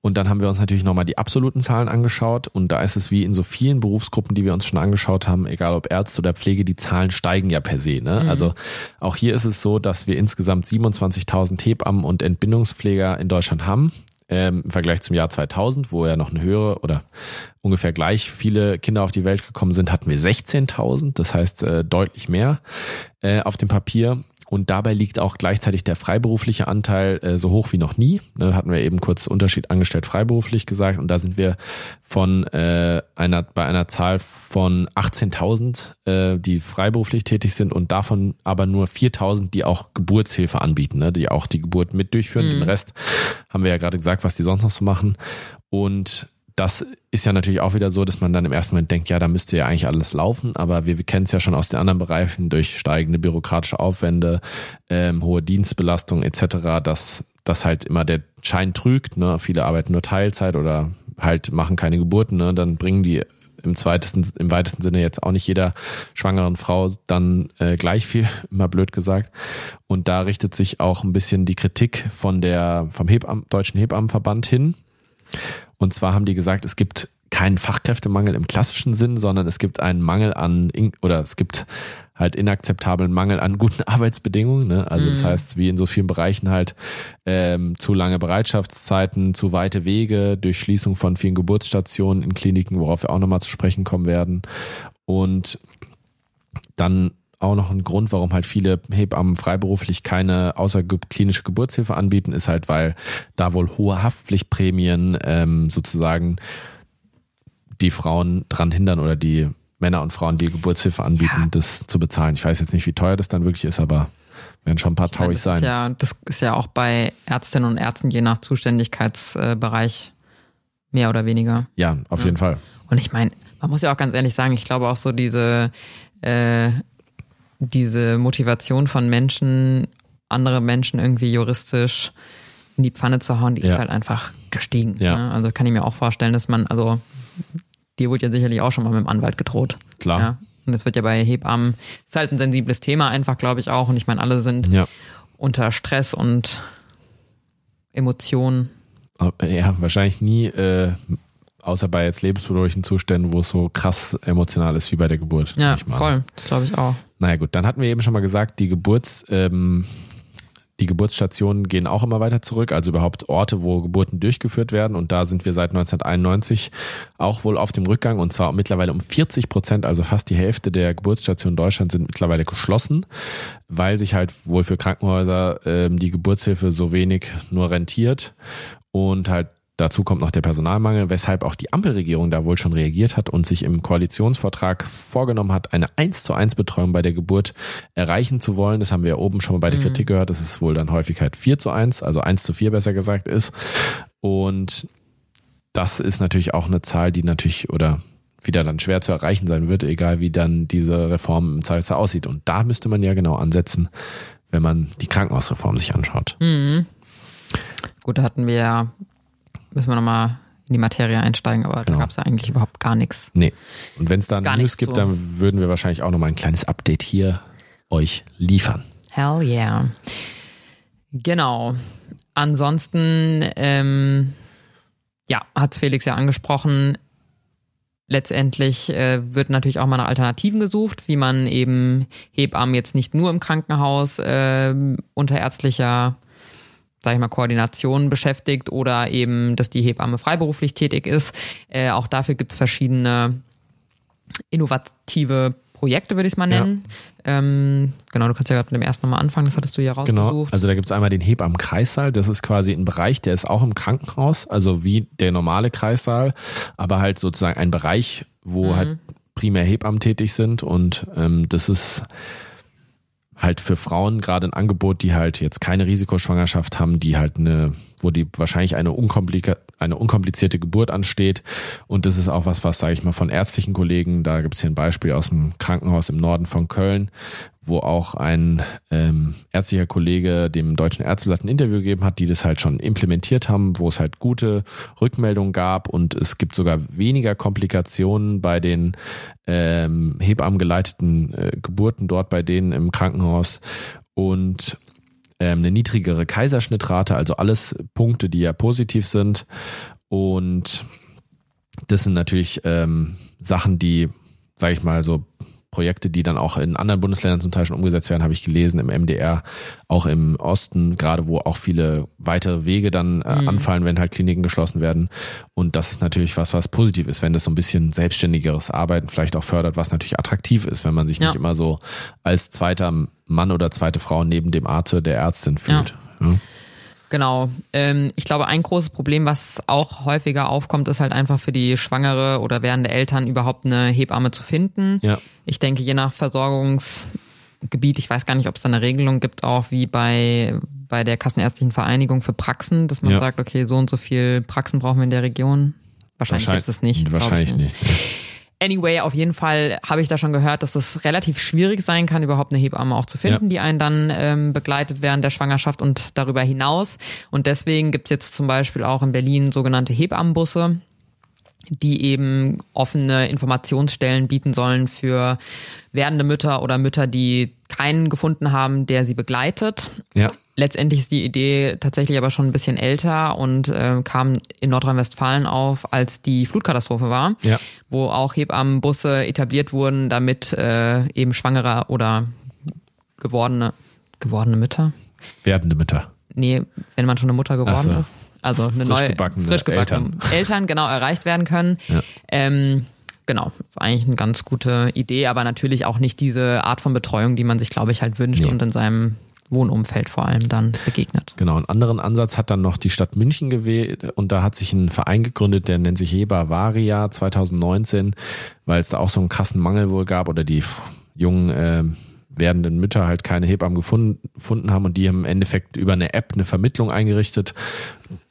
A: Und dann haben wir uns natürlich nochmal die absoluten Zahlen angeschaut. Und da ist es wie in so vielen Berufsgruppen, die wir uns schon angeschaut haben, egal ob Ärzte oder Pflege, die Zahlen steigen ja per se. Ne? Mhm. Also auch hier ist es so, dass wir insgesamt 27.000 Hebammen und Entbindungspfleger in Deutschland haben. Ähm, im Vergleich zum Jahr 2000, wo ja noch eine höhere oder ungefähr gleich viele Kinder auf die Welt gekommen sind, hatten wir 16.000. Das heißt äh, deutlich mehr äh, auf dem Papier. Und dabei liegt auch gleichzeitig der freiberufliche Anteil äh, so hoch wie noch nie. Ne, hatten wir eben kurz Unterschied angestellt freiberuflich gesagt. Und da sind wir von äh, einer bei einer Zahl von 18.000, äh, die freiberuflich tätig sind und davon aber nur 4.000, die auch Geburtshilfe anbieten, ne, die auch die Geburt mit durchführen. Mhm. Den Rest haben wir ja gerade gesagt, was die sonst noch so machen. Und das ist ja natürlich auch wieder so, dass man dann im ersten Moment denkt, ja, da müsste ja eigentlich alles laufen, aber wir, wir kennen es ja schon aus den anderen Bereichen durch steigende bürokratische Aufwände, ähm, hohe Dienstbelastung etc., dass das halt immer der Schein trügt. Ne? Viele arbeiten nur Teilzeit oder halt machen keine Geburten, ne? dann bringen die im zweitesten, im weitesten Sinne jetzt auch nicht jeder schwangeren Frau dann äh, gleich viel, immer blöd gesagt. Und da richtet sich auch ein bisschen die Kritik von der, vom Hebam Deutschen Hebammenverband hin. Und zwar haben die gesagt, es gibt keinen Fachkräftemangel im klassischen Sinn, sondern es gibt einen Mangel an, oder es gibt halt inakzeptablen Mangel an guten Arbeitsbedingungen. Ne? Also das mhm. heißt, wie in so vielen Bereichen halt ähm, zu lange Bereitschaftszeiten, zu weite Wege, Durchschließung von vielen Geburtsstationen in Kliniken, worauf wir auch nochmal zu sprechen kommen werden. Und dann auch noch ein Grund, warum halt viele Hebammen freiberuflich keine außerklinische Geburtshilfe anbieten, ist halt, weil da wohl hohe Haftpflichtprämien ähm, sozusagen die Frauen dran hindern oder die Männer und Frauen, die Geburtshilfe anbieten, ja. das zu bezahlen. Ich weiß jetzt nicht, wie teuer das dann wirklich ist, aber werden schon ein paar tauig sein.
B: Ja, das ist ja auch bei Ärztinnen und Ärzten je nach Zuständigkeitsbereich mehr oder weniger.
A: Ja, auf ja. jeden Fall.
B: Und ich meine, man muss ja auch ganz ehrlich sagen, ich glaube auch so diese äh, diese Motivation von Menschen, andere Menschen irgendwie juristisch in die Pfanne zu hauen, die
A: Ja.
B: ist halt einfach gestiegen.
A: Ja.
B: Ne? Also kann ich mir auch vorstellen, dass man, also dir wurde ja sicherlich auch schon mal mit dem Anwalt gedroht.
A: Klar.
B: Ja. Und das wird ja bei Hebammen, ist halt ein sensibles Thema einfach, glaube ich auch. Und ich meine, alle sind
A: Ja.
B: unter Stress und Emotionen.
A: Aber, Ja, wahrscheinlich nie, äh, außer bei jetzt lebensbedrohlichen Zuständen, wo es so krass emotional ist wie bei der Geburt.
B: Ja, voll. Das glaube ich auch.
A: Naja gut, dann hatten wir eben schon mal gesagt, die Geburts, ähm, die Geburtsstationen gehen auch immer weiter zurück, also überhaupt Orte, wo Geburten durchgeführt werden. Und da sind wir seit 1991 auch wohl auf dem Rückgang und zwar mittlerweile um 40 Prozent, also fast die Hälfte der Geburtsstationen Deutschlands sind mittlerweile geschlossen, weil sich halt wohl für Krankenhäuser ähm, die Geburtshilfe so wenig nur rentiert und halt Dazu kommt noch der Personalmangel, weshalb auch die Ampelregierung da wohl schon reagiert hat und sich im Koalitionsvertrag vorgenommen hat, eine 1 zu 1 Betreuung bei der Geburt erreichen zu wollen. Das haben wir ja oben schon mal bei der Kritik gehört, dass es wohl dann häufig halt 4 zu 1, also 1 zu 4 besser gesagt ist. Und das ist natürlich auch eine Zahl, die natürlich oder wieder dann schwer zu erreichen sein wird, egal wie dann diese Reform im Zweifelsfall aussieht. Und da müsste man ja genau ansetzen, wenn man die Krankenhausreform sich anschaut.
B: Gut, da hatten wir ja, müssen wir nochmal in die Materie einsteigen, aber
A: Genau.
B: da gab es ja eigentlich überhaupt gar nichts.
A: Nee. Und wenn es da News gibt,
B: zu.
A: dann würden wir wahrscheinlich auch nochmal ein kleines Update hier euch liefern.
B: Hell yeah. Genau. Ansonsten, ähm, ja, hat Felix ja angesprochen. Letztendlich äh, wird natürlich auch mal nach Alternativen gesucht, wie man eben Hebammen jetzt nicht nur im Krankenhaus äh, unter ärztlicher, sag ich mal, Koordination beschäftigt oder eben, dass die Hebamme freiberuflich tätig ist. Äh, auch dafür gibt's verschiedene innovative Projekte, würde ich es mal
A: Ja.
B: nennen. Ähm, genau, du kannst ja gerade mit dem ersten nochmal anfangen, das hattest du ja
A: Genau.
B: rausgesucht.
A: Also da gibt es einmal den Hebammenkreissaal. Das ist quasi ein Bereich, der ist auch im Krankenhaus, also wie der normale Kreissaal, aber halt sozusagen ein Bereich, wo halt primär Hebammen tätig sind. Und ähm, das ist halt für Frauen gerade ein Angebot, die halt jetzt keine Risikoschwangerschaft haben, die halt eine, wo die wahrscheinlich eine, unkomplika eine unkomplizierte Geburt ansteht. Und das ist auch was, was, sage ich mal, von ärztlichen Kollegen, da gibt es hier ein Beispiel aus dem Krankenhaus im Norden von Köln, wo auch ein ähm, ärztlicher Kollege dem Deutschen Ärzteblatt ein Interview gegeben hat, die das halt schon implementiert haben, wo es halt gute Rückmeldungen gab und es gibt sogar weniger Komplikationen bei den ähm, hebammengeleiteten äh, Geburten dort bei denen im Krankenhaus und ähm, eine niedrigere Kaiserschnittrate, also alles Punkte, die ja positiv sind und das sind natürlich ähm, Sachen, die, sage ich mal, so Projekte, die dann auch in anderen Bundesländern zum Teil schon umgesetzt werden, habe ich gelesen im MDR, auch im Osten, gerade wo auch viele weitere Wege dann äh, anfallen, wenn halt Kliniken geschlossen werden. Und das ist natürlich was, was positiv ist, wenn das so ein bisschen selbstständigeres Arbeiten vielleicht auch fördert, was natürlich attraktiv ist, wenn man sich
B: Ja.
A: nicht immer so als zweiter Mann oder zweite Frau neben dem Arzt oder der Ärztin fühlt. Ja.
B: Genau. Ähm, ich glaube, ein großes Problem, was auch häufiger aufkommt, ist halt einfach für die Schwangere oder werdende Eltern überhaupt eine Hebamme zu finden.
A: Ja.
B: Ich denke, je nach Versorgungsgebiet, ich weiß gar nicht, ob es da eine Regelung gibt, auch wie bei, bei der Kassenärztlichen Vereinigung für Praxen, dass man
A: Ja.
B: sagt, okay, so und so viel Praxen brauchen wir in der Region. Wahrscheinlich, gibt es es nicht.
A: Wahrscheinlich nicht.
B: Anyway, auf jeden Fall habe ich da schon gehört, dass es relativ schwierig sein kann, überhaupt eine Hebamme auch zu finden,
A: Ja.
B: die einen dann ähm, begleitet während der Schwangerschaft und darüber hinaus. Und deswegen gibt's jetzt zum Beispiel auch in Berlin sogenannte Hebammenbusse, die eben offene Informationsstellen bieten sollen für werdende Mütter oder Mütter, die keinen gefunden haben, der sie begleitet.
A: Ja.
B: Letztendlich ist die Idee tatsächlich aber schon ein bisschen älter und äh, kam in Nordrhein-Westfalen auf, als die Flutkatastrophe war,
A: Ja.
B: wo auch Hebammenbusse etabliert wurden, damit äh, eben schwangere oder gewordene gewordene Mütter,
A: Werdende Mütter.
B: Nee, wenn man schon eine Mutter geworden
A: so.
B: ist, also eine
A: Frisch
B: neue
A: gebackene
B: frisch gebackene Eltern. genau erreicht werden können.
A: Ja.
B: Ähm, genau, ist eigentlich eine ganz gute Idee, aber natürlich auch nicht diese Art von Betreuung, die man sich, glaube ich, halt wünscht
A: Nee.
B: und in seinem Wohnumfeld vor allem dann begegnet.
A: Genau, einen anderen Ansatz hat dann noch die Stadt München gewählt und da hat sich ein Verein gegründet, der nennt sich Heba Varia 2019, weil es da auch so einen krassen Mangel wohl gab oder die jungen äh, werdenden Mütter halt keine Hebammen gefunden, gefunden haben und die haben im Endeffekt über eine App eine Vermittlung eingerichtet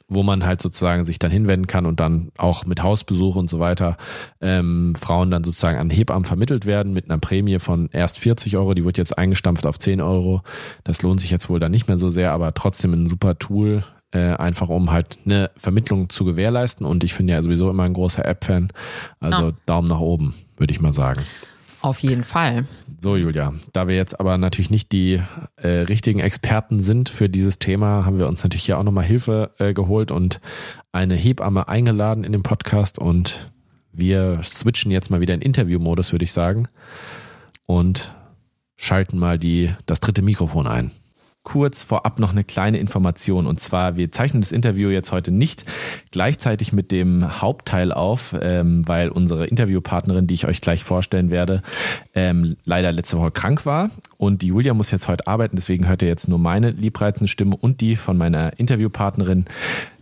A: wo man halt sozusagen sich dann hinwenden kann und dann auch mit Hausbesuch und so weiter ähm, Frauen dann sozusagen an Hebammen vermittelt werden mit einer Prämie von erst 40 Euro, die wird jetzt eingestampft auf 10 Euro. Das lohnt sich jetzt wohl dann nicht mehr so sehr, aber trotzdem ein super Tool, äh, einfach um halt eine Vermittlung zu gewährleisten. Und ich bin ja sowieso immer ein großer App-Fan. Also ja. Daumen nach oben, würde ich mal sagen.
B: Auf jeden Fall.
A: So, Julia, da wir jetzt aber natürlich nicht die äh, richtigen Experten sind für dieses Thema, haben wir uns natürlich hier auch nochmal Hilfe äh, geholt und eine Hebamme eingeladen in den Podcast und wir switchen jetzt mal wieder in Interview-Modus, würde ich sagen, und schalten mal die, das dritte Mikrofon ein kurz vorab noch eine kleine Information. Und zwar, wir zeichnen das Interview jetzt heute nicht gleichzeitig mit dem Hauptteil auf, ähm, weil unsere Interviewpartnerin, die ich euch gleich vorstellen werde, ähm, leider letzte Woche krank war. Und die Julia muss jetzt heute arbeiten, deswegen hört ihr jetzt nur meine liebreizende Stimme und die von meiner Interviewpartnerin.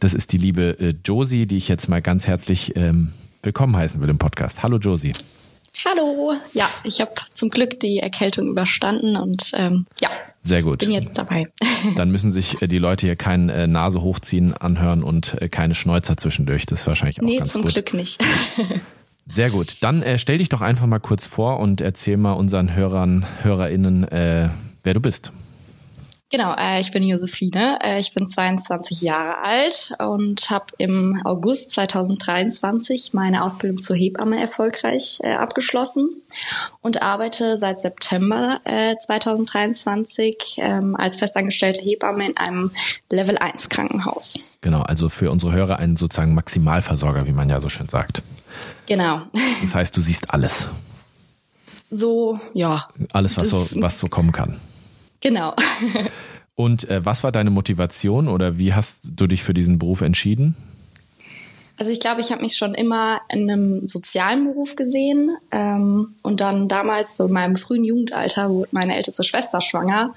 A: Das ist die liebe äh, Josie, die ich jetzt mal ganz herzlich ähm, willkommen heißen will im Podcast. Hallo Josie.
C: Hallo. Ja, ich habe zum Glück die Erkältung überstanden und ähm, ja,
A: sehr gut.
C: Bin jetzt dabei.
A: Dann müssen sich äh, die Leute hier kein äh, Nase hochziehen anhören und äh, keine Schnäuzer zwischendurch. Das ist wahrscheinlich auch nee, ganz
C: gut.
A: Nee,
C: zum Glück nicht.
A: Sehr gut. Dann äh, stell dich doch einfach mal kurz vor und erzähl mal unseren Hörern, HörerInnen, äh, wer du bist.
C: Genau, äh, ich bin Josephine, äh, ich bin 22 Jahre alt und habe im August 2023 meine Ausbildung zur Hebamme erfolgreich äh, abgeschlossen und arbeite seit September äh, 2023 ähm, als festangestellte Hebamme in einem Level 1 Krankenhaus.
A: Genau, also für unsere Hörer ein sozusagen Maximalversorger, wie man ja so schön sagt.
C: Genau.
A: Das heißt, du siehst alles.
C: So, ja.
A: Alles, was, so, was so kommen kann.
C: Genau.
A: Und äh, was war deine Motivation oder wie hast du dich für diesen Beruf entschieden?
C: Also ich glaube, ich habe mich schon immer in einem sozialen Beruf gesehen ähm, und dann damals so in meinem frühen Jugendalter wurde meine älteste Schwester schwanger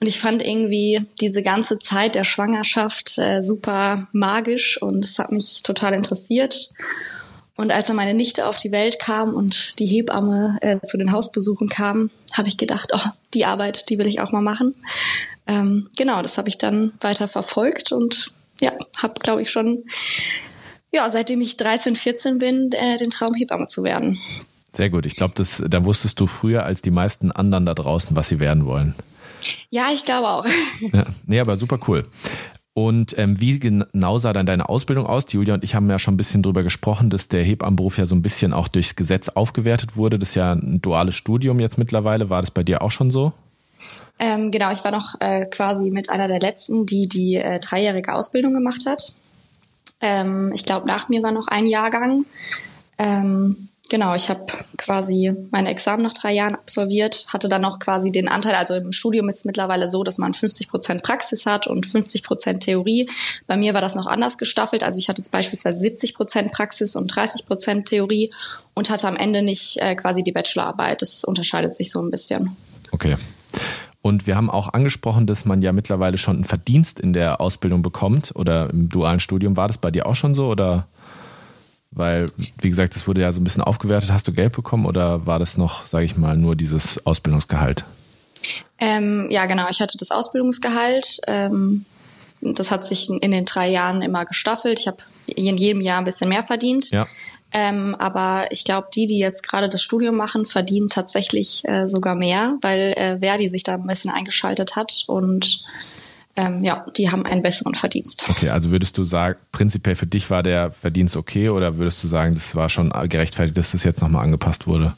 C: und ich fand irgendwie diese ganze Zeit der Schwangerschaft äh, super magisch und es hat mich total interessiert. Und als dann meine Nichte auf die Welt kam und die Hebamme äh, zu den Hausbesuchen kam, habe ich gedacht, oh, die Arbeit, die will ich auch mal machen. Ähm, genau, das habe ich dann weiter verfolgt und ja, habe, glaube ich, schon, ja, seitdem ich 13, 14 bin, äh, den Traum Hebamme zu werden.
A: Sehr gut. Ich glaube, da wusstest du früher als die meisten anderen da draußen, was sie werden wollen.
C: Ja, ich glaube auch.
A: Ja, nee, aber super cool. Und ähm, wie genau sah dann deine Ausbildung aus? Die Julia und ich haben ja schon ein bisschen drüber gesprochen, dass der Hebammenberuf ja so ein bisschen auch durchs Gesetz aufgewertet wurde. Das ist ja ein duales Studium jetzt mittlerweile. War das bei dir auch schon so?
C: Ähm, genau, ich war noch äh, quasi mit einer der letzten, die die äh, dreijährige Ausbildung gemacht hat. Ähm, ich glaube, nach mir war noch ein Jahrgang. Ähm, Genau, ich habe quasi mein Examen nach drei Jahren absolviert, hatte dann noch quasi den Anteil, also im Studium ist es mittlerweile so, dass man 50 Prozent Praxis hat und 50 Prozent Theorie. Bei mir war das noch anders gestaffelt, also ich hatte jetzt beispielsweise 70 Prozent Praxis und 30 Prozent Theorie und hatte am Ende nicht äh, quasi die Bachelorarbeit. Das unterscheidet sich so ein bisschen.
A: Okay. Und wir haben auch angesprochen, dass man ja mittlerweile schon einen Verdienst in der Ausbildung bekommt oder im dualen Studium. War das bei dir auch schon so oder? Weil, wie gesagt, das wurde ja so ein bisschen aufgewertet. Hast du Geld bekommen oder war das noch, sage ich mal, nur dieses Ausbildungsgehalt?
C: Ähm, ja, genau. Ich hatte das Ausbildungsgehalt. Ähm, das hat sich in den drei Jahren immer gestaffelt. Ich habe in jedem Jahr ein bisschen mehr verdient. Ja. Ähm, aber ich glaube, die, die jetzt gerade das Studium machen, verdienen tatsächlich äh, sogar mehr, weil äh, Verdi sich da ein bisschen eingeschaltet hat und ähm, ja, die haben einen besseren Verdienst.
A: Okay, also würdest du sagen, prinzipiell für dich war der Verdienst okay oder würdest du sagen, das war schon gerechtfertigt, dass das jetzt nochmal angepasst wurde?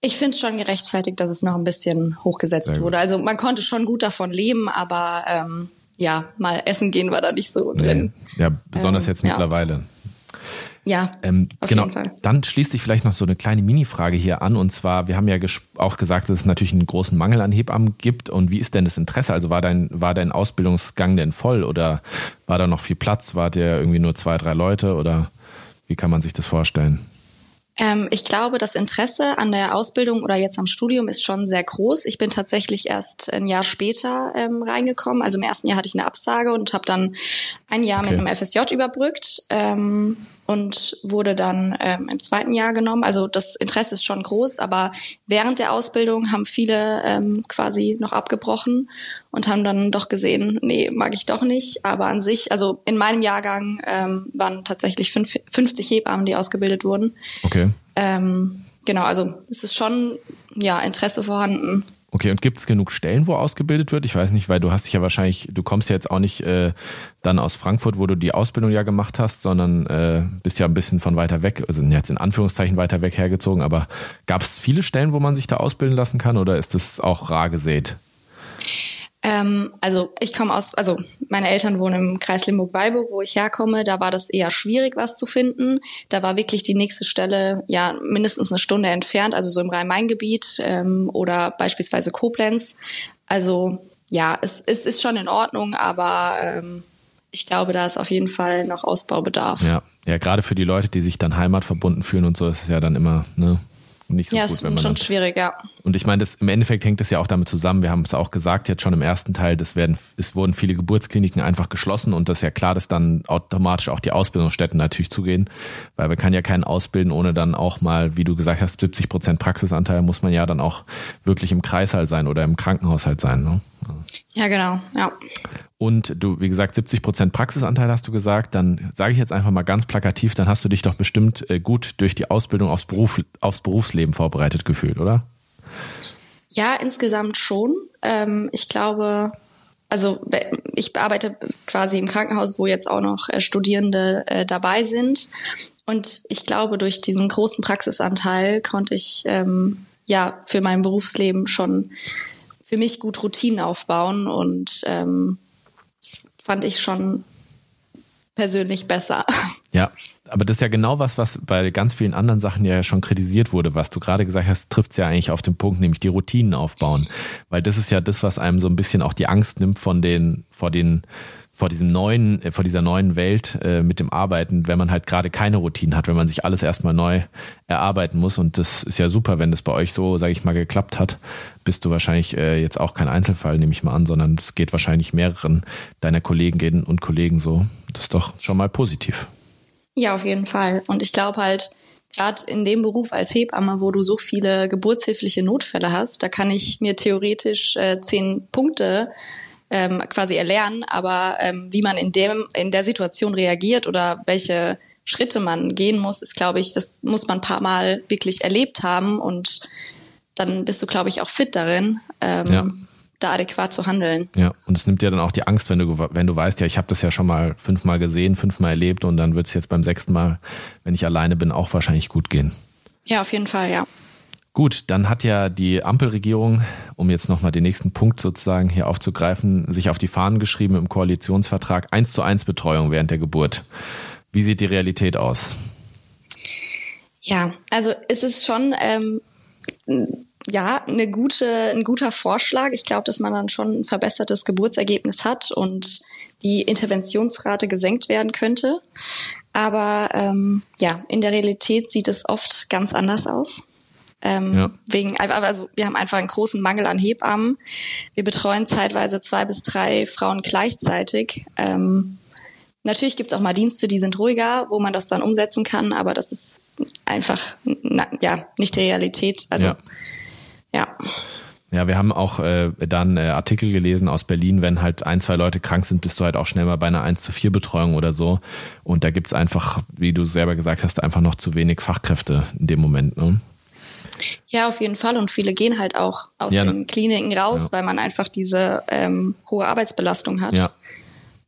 C: Ich finde es schon gerechtfertigt, dass es noch ein bisschen hochgesetzt wurde. Also man konnte schon gut davon leben, aber ähm, ja, mal essen gehen war da nicht so drin.
A: Nee. Ja, besonders ähm, jetzt mittlerweile. Ja.
C: Ja,
A: ähm, auf genau. jeden Fall. Dann schließt sich vielleicht noch so eine kleine Mini-Frage hier an. Und zwar, wir haben ja auch gesagt, dass es natürlich einen großen Mangel an Hebammen gibt. Und wie ist denn das Interesse? Also war dein, war dein Ausbildungsgang denn voll oder war da noch viel Platz? Wart ihr irgendwie nur zwei, drei Leute oder wie kann man sich das vorstellen?
C: Ähm, ich glaube, das Interesse an der Ausbildung oder jetzt am Studium ist schon sehr groß. Ich bin tatsächlich erst ein Jahr später ähm, reingekommen. Also im ersten Jahr hatte ich eine Absage und habe dann ein Jahr okay. mit einem FSJ überbrückt ähm, und wurde dann ähm, im zweiten Jahr genommen. Also das Interesse ist schon groß, aber während der Ausbildung haben viele ähm, quasi noch abgebrochen und haben dann doch gesehen, nee, mag ich doch nicht. Aber an sich, also in meinem Jahrgang ähm, waren tatsächlich fünf, 50 Hebammen, die ausgebildet wurden.
A: Okay.
C: Ähm, genau, also es ist schon ja Interesse vorhanden.
A: Okay, und gibt es genug Stellen, wo ausgebildet wird? Ich weiß nicht, weil du hast dich ja wahrscheinlich, du kommst ja jetzt auch nicht äh, dann aus Frankfurt, wo du die Ausbildung ja gemacht hast, sondern äh, bist ja ein bisschen von weiter weg, also jetzt in Anführungszeichen weiter weg hergezogen. Aber gab es viele Stellen, wo man sich da ausbilden lassen kann oder ist das auch rar gesät?
C: Ähm, also ich komme aus, also meine Eltern wohnen im Kreis Limburg-Weilburg, wo ich herkomme. Da war das eher schwierig, was zu finden. Da war wirklich die nächste Stelle ja mindestens eine Stunde entfernt, also so im Rhein-Main-Gebiet ähm, oder beispielsweise Koblenz. Also ja, es, es ist schon in Ordnung, aber ähm, ich glaube, da ist auf jeden Fall noch Ausbaubedarf.
A: Ja, ja, gerade für die Leute, die sich dann heimatverbunden fühlen und so, ist es ja dann immer, ne, nicht so
C: ja,
A: gut.
C: Ja, ist schon schwierig, ja.
A: Und ich meine, das, im Endeffekt hängt es ja auch damit zusammen, wir haben es auch gesagt, jetzt schon im ersten Teil, das werden, es wurden viele Geburtskliniken einfach geschlossen und das ist ja klar, dass dann automatisch auch die Ausbildungsstätten natürlich zugehen, weil wir kann ja keinen ausbilden, ohne dann auch mal, wie du gesagt hast, 70 Prozent Praxisanteil muss man ja dann auch wirklich im Kreißsaal sein oder im Krankenhaushalt sein. Ne?
C: Ja, genau, ja.
A: Und du, wie gesagt, 70 Prozent Praxisanteil hast du gesagt, dann sage ich jetzt einfach mal ganz plakativ, dann hast du dich doch bestimmt äh, gut durch die Ausbildung aufs, Beruf, aufs Berufsleben vorbereitet gefühlt, oder?
C: Ja, insgesamt schon. Ähm, ich glaube, also ich arbeite quasi im Krankenhaus, wo jetzt auch noch äh, Studierende äh, dabei sind. Und ich glaube, durch diesen großen Praxisanteil konnte ich ähm, ja für mein Berufsleben schon für mich gut Routinen aufbauen und ähm, fand ich schon persönlich besser.
A: Ja, aber das ist ja genau was, was bei ganz vielen anderen Sachen ja schon kritisiert wurde. Was du gerade gesagt hast, trifft es ja eigentlich auf den Punkt, nämlich die Routinen aufbauen. Weil das ist ja das, was einem so ein bisschen auch die Angst nimmt von den, vor den vor diesem neuen, äh, vor dieser neuen Welt äh, mit dem Arbeiten, wenn man halt gerade keine Routinen hat, wenn man sich alles erstmal neu erarbeiten muss. Und das ist ja super, wenn das bei euch so, sage ich mal, geklappt hat. Bist du wahrscheinlich äh, jetzt auch kein Einzelfall, nehme ich mal an, sondern es geht wahrscheinlich mehreren deiner Kolleginnen und Kollegen so. Das ist doch schon mal positiv.
C: Ja, auf jeden Fall. Und ich glaube halt, gerade in dem Beruf als Hebamme, wo du so viele geburtshilfliche Notfälle hast, da kann ich mir theoretisch äh, zehn Punkte ähm, quasi erlernen, aber ähm, wie man in dem in der Situation reagiert oder welche Schritte man gehen muss, ist, glaube ich, das muss man ein paar Mal wirklich erlebt haben und dann bist du, glaube ich, auch fit darin, ähm, ja. da adäquat zu handeln.
A: Ja, und es nimmt dir dann auch die Angst, wenn du, wenn du weißt, ja, ich habe das ja schon mal fünfmal gesehen, fünfmal erlebt und dann wird es jetzt beim sechsten Mal, wenn ich alleine bin, auch wahrscheinlich gut gehen.
C: Ja, auf jeden Fall, ja.
A: Gut, dann hat ja die Ampelregierung, um jetzt nochmal den nächsten Punkt sozusagen hier aufzugreifen, sich auf die Fahnen geschrieben im Koalitionsvertrag eins zu eins Betreuung während der Geburt. Wie sieht die Realität aus?
C: Ja, also es ist schon ähm, ja eine gute, ein guter Vorschlag. Ich glaube, dass man dann schon ein verbessertes Geburtsergebnis hat und die Interventionsrate gesenkt werden könnte. Aber ähm, ja, in der Realität sieht es oft ganz anders aus. Ähm, ja. Wegen, also wir haben einfach einen großen Mangel an Hebammen. Wir betreuen zeitweise zwei bis drei Frauen gleichzeitig. Ähm, natürlich gibt's auch mal Dienste, die sind ruhiger, wo man das dann umsetzen kann, aber das ist einfach na, ja nicht die Realität. Also ja. ja.
A: Ja, wir haben auch äh, dann äh, Artikel gelesen aus Berlin, wenn halt ein, zwei Leute krank sind, bist du halt auch schnell mal bei einer 1 zu 4 Betreuung oder so. Und da gibt's einfach, wie du selber gesagt hast, einfach noch zu wenig Fachkräfte in dem Moment. Ne?
C: Ja, auf jeden Fall. Und viele gehen halt auch aus ja, den Kliniken raus, ja. weil man einfach diese ähm, hohe Arbeitsbelastung hat. Ja.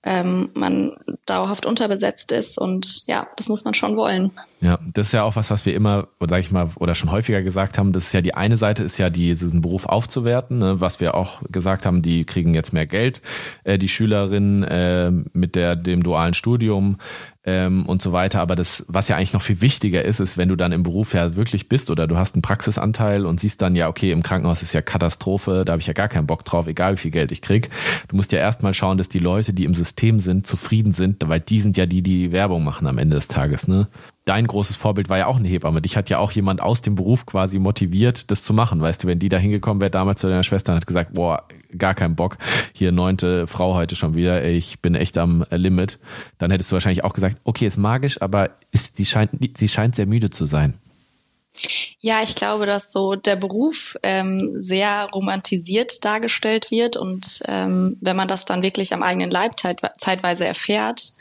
C: Ähm, man dauerhaft unterbesetzt ist und ja, das muss man schon wollen.
A: Ja, das ist ja auch was, was wir immer, oder sag ich mal, oder schon häufiger gesagt haben. Das ist ja die eine Seite, ist ja diesen Beruf aufzuwerten, ne, was wir auch gesagt haben, die kriegen jetzt mehr Geld, äh, die Schülerinnen äh, mit der dem dualen Studium ähm, und so weiter. Aber das, was ja eigentlich noch viel wichtiger ist, ist, wenn du dann im Beruf ja wirklich bist oder du hast einen Praxisanteil und siehst dann ja, okay, im Krankenhaus ist ja Katastrophe, da habe ich ja gar keinen Bock drauf, egal wie viel Geld ich krieg. Du musst ja erstmal schauen, dass die Leute, die im System sind, zufrieden sind, weil die sind ja die, die Werbung machen am Ende des Tages, ne? Dein großes Vorbild war ja auch eine Hebamme. Dich hat ja auch jemand aus dem Beruf quasi motiviert, das zu machen. Weißt du, wenn die da hingekommen wäre damals zu deiner Schwester und hat gesagt, boah, gar keinen Bock, hier neunte Frau heute schon wieder, ich bin echt am Limit, dann hättest du wahrscheinlich auch gesagt, okay, ist magisch, aber ist, sie, scheint, sie scheint sehr müde zu sein.
C: Ja, ich glaube, dass so der Beruf ähm, sehr romantisiert dargestellt wird und ähm, wenn man das dann wirklich am eigenen Leib zeitweise erfährt,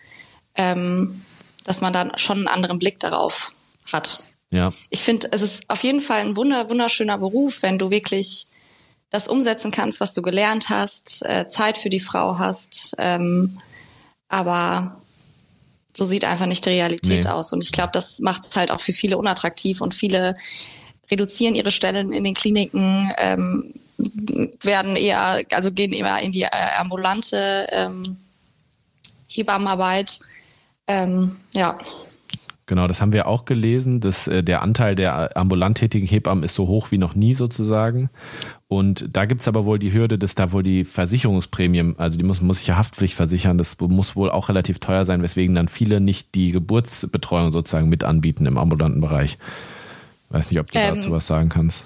C: ähm, dass man dann schon einen anderen Blick darauf hat.
A: Ja.
C: Ich finde, es ist auf jeden Fall ein wunder, wunderschöner Beruf, wenn du wirklich das umsetzen kannst, was du gelernt hast, äh, Zeit für die Frau hast. Ähm, aber so sieht einfach nicht die Realität nee. aus. Und ich glaube, das macht es halt auch für viele unattraktiv und viele reduzieren ihre Stellen in den Kliniken, ähm, werden eher, also gehen eher in die äh, ambulante ähm, Hebammenarbeit. Ähm, ja.
A: Genau, das haben wir auch gelesen, dass äh, der Anteil der ambulant tätigen Hebammen ist so hoch wie noch nie sozusagen. Und da gibt's aber wohl die Hürde, dass da wohl die Versicherungsprämie, also die muss, muss sich ja Haftpflicht versichern, das muss wohl auch relativ teuer sein, weswegen dann viele nicht die Geburtsbetreuung sozusagen mit anbieten im ambulanten Bereich. Weiß nicht, ob du ähm, dazu was sagen kannst.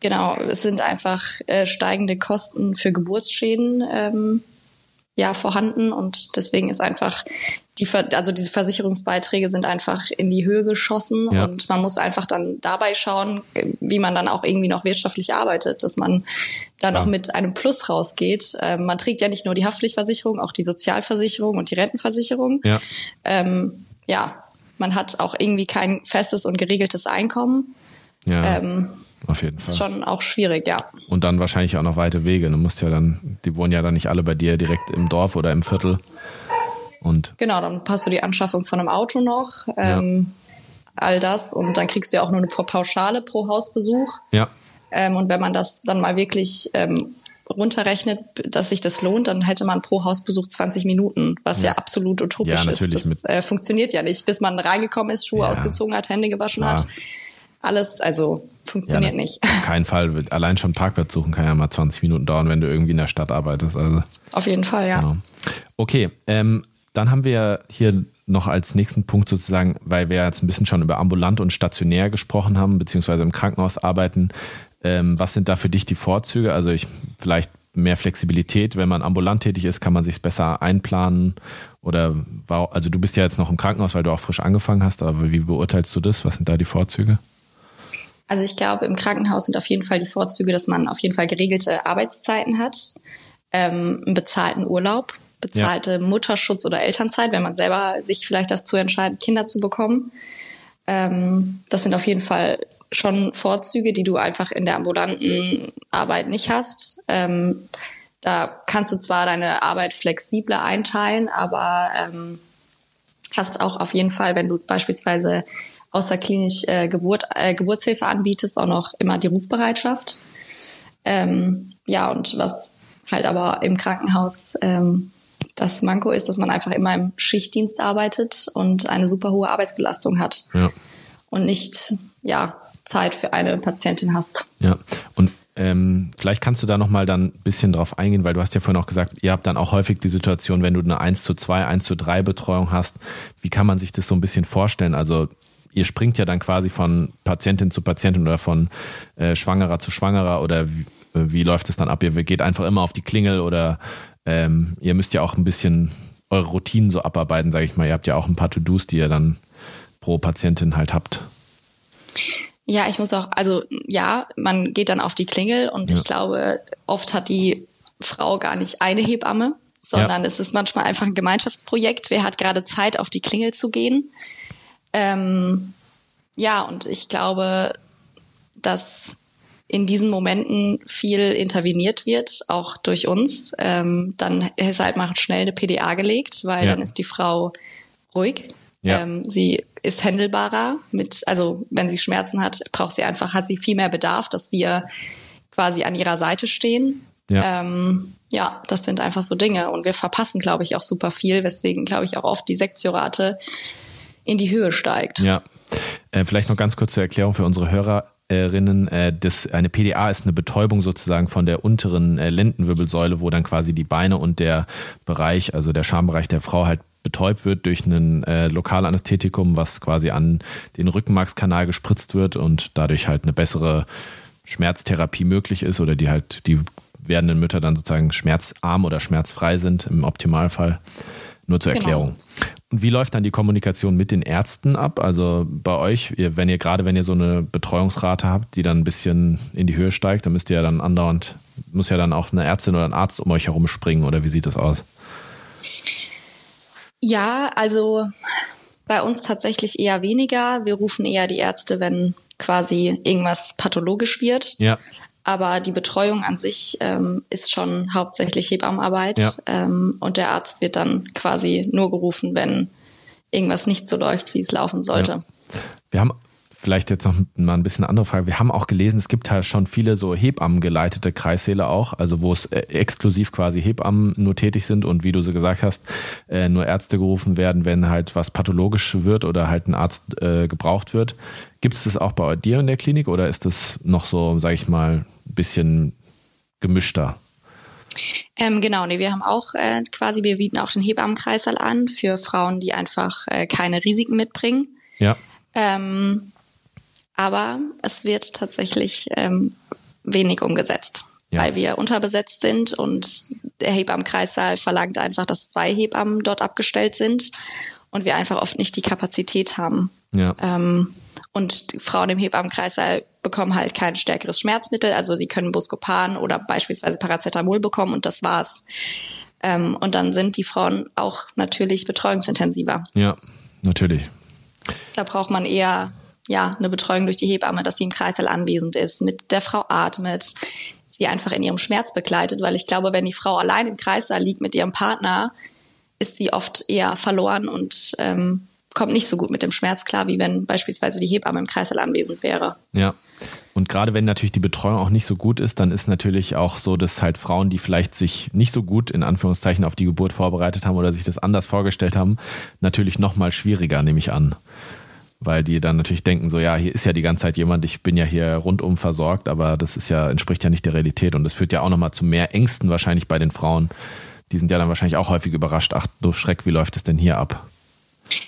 C: Genau, es sind einfach äh, steigende Kosten für Geburtsschäden ähm, ja vorhanden und deswegen ist einfach die, also diese Versicherungsbeiträge sind einfach in die Höhe geschossen ja. und man muss einfach dann dabei schauen, wie man dann auch irgendwie noch wirtschaftlich arbeitet, dass man dann ja. auch mit einem Plus rausgeht. Ähm, man trägt ja nicht nur die Haftpflichtversicherung, auch die Sozialversicherung und die Rentenversicherung.
A: Ja.
C: Ähm, ja, man hat auch irgendwie kein festes und geregeltes Einkommen.
A: Ja. Ähm, auf jeden
C: Fall. Ist schon auch schwierig, ja.
A: Und dann wahrscheinlich auch noch weite Wege. Du musst ja dann, die wohnen ja dann nicht alle bei dir direkt im Dorf oder im Viertel. Und
C: genau, dann passt du die Anschaffung von einem Auto noch, ähm, ja. all das und dann kriegst du ja auch nur eine Pauschale pro Hausbesuch.
A: Ja.
C: Ähm, und wenn man das dann mal wirklich ähm, runterrechnet, dass sich das lohnt, dann hätte man pro Hausbesuch 20 Minuten, was ja, ja absolut utopisch ja, ist. Das äh, funktioniert ja nicht, bis man reingekommen ist, Schuhe ja. ausgezogen hat, Hände gewaschen hat. Alles, also funktioniert ja, nicht.
A: Auf keinen Fall. Allein schon Parkplatz suchen kann ja mal 20 Minuten dauern, wenn du irgendwie in der Stadt arbeitest. Also.
C: Auf jeden Fall, ja. Genau.
A: Okay, ähm, dann haben wir hier noch als nächsten Punkt sozusagen, weil wir jetzt ein bisschen schon über ambulant und stationär gesprochen haben, beziehungsweise im Krankenhaus arbeiten. Ähm, was sind da für dich die Vorzüge? Also ich vielleicht mehr Flexibilität, wenn man ambulant tätig ist, kann man sich besser einplanen oder also du bist ja jetzt noch im Krankenhaus, weil du auch frisch angefangen hast, aber wie beurteilst du das? Was sind da die Vorzüge?
C: Also ich glaube, im Krankenhaus sind auf jeden Fall die Vorzüge, dass man auf jeden Fall geregelte Arbeitszeiten hat, ähm, einen bezahlten Urlaub, bezahlte ja. Mutterschutz oder Elternzeit, wenn man selber sich vielleicht dazu entscheidet, Kinder zu bekommen. Ähm, das sind auf jeden Fall schon Vorzüge, die du einfach in der ambulanten Arbeit nicht hast. Ähm, da kannst du zwar deine Arbeit flexibler einteilen, aber ähm, hast auch auf jeden Fall, wenn du beispielsweise außerklinisch äh, Geburt, äh, Geburtshilfe anbietest, auch noch immer die Rufbereitschaft. Ähm, ja, und was halt aber im Krankenhaus ähm, das Manko ist, dass man einfach immer im Schichtdienst arbeitet und eine super hohe Arbeitsbelastung hat.
A: Ja.
C: Und nicht, ja, Zeit für eine Patientin hast.
A: Ja, und ähm, vielleicht kannst du da nochmal dann ein bisschen drauf eingehen, weil du hast ja vorhin auch gesagt, ihr habt dann auch häufig die Situation, wenn du eine 1 zu 2, 1 zu 3 Betreuung hast, wie kann man sich das so ein bisschen vorstellen? Also ihr springt ja dann quasi von Patientin zu Patientin oder von äh, Schwangerer zu Schwangerer oder wie, äh, wie läuft es dann ab? Ihr geht einfach immer auf die Klingel oder ähm, ihr müsst ja auch ein bisschen eure Routinen so abarbeiten, sage ich mal. Ihr habt ja auch ein paar To-Dos, die ihr dann pro Patientin halt habt.
C: Ja, ich muss auch, also ja, man geht dann auf die Klingel und ja. ich glaube, oft hat die Frau gar nicht eine Hebamme, sondern ja. es ist manchmal einfach ein Gemeinschaftsprojekt. Wer hat gerade Zeit, auf die Klingel zu gehen? Ähm, ja, und ich glaube, dass in diesen Momenten viel interveniert wird, auch durch uns, ähm, dann ist halt mal schnell eine PDA gelegt, weil ja. dann ist die Frau ruhig. Ja. Ähm, sie ist händelbarer mit, also wenn sie Schmerzen hat, braucht sie einfach, hat sie viel mehr Bedarf, dass wir quasi an ihrer Seite stehen. Ja. Ähm, ja, das sind einfach so Dinge. Und wir verpassen, glaube ich, auch super viel, weswegen, glaube ich, auch oft die Sektiorate in die Höhe steigt.
A: Ja. Äh, vielleicht noch ganz kurz zur Erklärung für unsere Hörer. Erinnern, äh, das, eine PDA ist eine Betäubung sozusagen von der unteren äh, Lendenwirbelsäule, wo dann quasi die Beine und der Bereich, also der Schambereich der Frau halt betäubt wird durch ein äh, Lokalanästhetikum, was quasi an den Rückenmarkskanal gespritzt wird und dadurch halt eine bessere Schmerztherapie möglich ist oder die halt die werdenden Mütter dann sozusagen schmerzarm oder schmerzfrei sind im Optimalfall. Nur zur genau. Erklärung. Und wie läuft dann die Kommunikation mit den Ärzten ab? Also bei euch, wenn ihr gerade, wenn ihr so eine Betreuungsrate habt, die dann ein bisschen in die Höhe steigt, dann müsst ihr ja dann andauernd, muss ja dann auch eine Ärztin oder ein Arzt um euch herum springen oder wie sieht das aus?
C: Ja, also bei uns tatsächlich eher weniger. Wir rufen eher die Ärzte, wenn quasi irgendwas pathologisch wird.
A: Ja.
C: Aber die Betreuung an sich ähm, ist schon hauptsächlich Hebammenarbeit. Ja. Ähm, und der Arzt wird dann quasi nur gerufen, wenn irgendwas nicht so läuft, wie es laufen sollte. Ja.
A: Wir haben vielleicht jetzt noch mal ein bisschen andere Frage. Wir haben auch gelesen, es gibt halt schon viele so Hebammen geleitete Kreissäle auch, also wo es äh, exklusiv quasi Hebammen nur tätig sind und wie du so gesagt hast, äh, nur Ärzte gerufen werden, wenn halt was pathologisch wird oder halt ein Arzt äh, gebraucht wird. Gibt es das auch bei dir in der Klinik oder ist das noch so, sage ich mal, bisschen gemischter.
C: Ähm, genau, nee, wir haben auch äh, quasi, wir bieten auch den Hebammenkreissaal an für Frauen, die einfach äh, keine Risiken mitbringen.
A: Ja.
C: Ähm, aber es wird tatsächlich ähm, wenig umgesetzt, ja. weil wir unterbesetzt sind und der Hebammenkreissaal verlangt einfach, dass zwei Hebammen dort abgestellt sind und wir einfach oft nicht die Kapazität haben.
A: Ja.
C: Ähm, und Frauen im Hebammenkreissaal bekommen halt kein stärkeres Schmerzmittel. Also sie können Buscopan oder beispielsweise Paracetamol bekommen und das war's. Ähm, und dann sind die Frauen auch natürlich betreuungsintensiver.
A: Ja, natürlich.
C: Da braucht man eher ja eine Betreuung durch die Hebamme, dass sie im Kreißsaal anwesend ist, mit der Frau atmet, sie einfach in ihrem Schmerz begleitet, weil ich glaube, wenn die Frau allein im Kreißsaal liegt mit ihrem Partner, ist sie oft eher verloren und ähm, kommt nicht so gut mit dem Schmerz klar, wie wenn beispielsweise die Hebamme im Kreißsaal anwesend wäre.
A: Ja. Und gerade wenn natürlich die Betreuung auch nicht so gut ist, dann ist natürlich auch so, dass halt Frauen, die vielleicht sich nicht so gut in Anführungszeichen auf die Geburt vorbereitet haben oder sich das anders vorgestellt haben, natürlich noch mal schwieriger, nehme ich an. Weil die dann natürlich denken, so ja, hier ist ja die ganze Zeit jemand, ich bin ja hier rundum versorgt, aber das ist ja, entspricht ja nicht der Realität. Und das führt ja auch nochmal zu mehr Ängsten wahrscheinlich bei den Frauen. Die sind ja dann wahrscheinlich auch häufig überrascht, ach du Schreck, wie läuft es denn hier ab?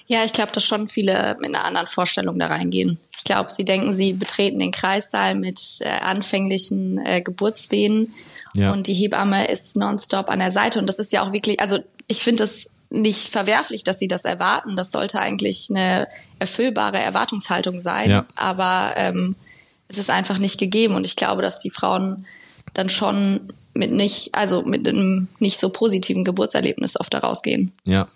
C: Ja, ich glaube, dass schon viele mit einer anderen Vorstellung da reingehen. Ich glaube, sie denken, sie betreten den Kreissaal mit äh, anfänglichen äh, Geburtswehen ja. und die Hebamme ist nonstop an der Seite. Und das ist ja auch wirklich, also ich finde es nicht verwerflich, dass sie das erwarten. Das sollte eigentlich eine erfüllbare Erwartungshaltung sein. Ja. Aber ähm, es ist einfach nicht gegeben. Und ich glaube, dass die Frauen dann schon mit nicht, also mit einem nicht so positiven Geburtserlebnis oft da rausgehen.
A: Ja.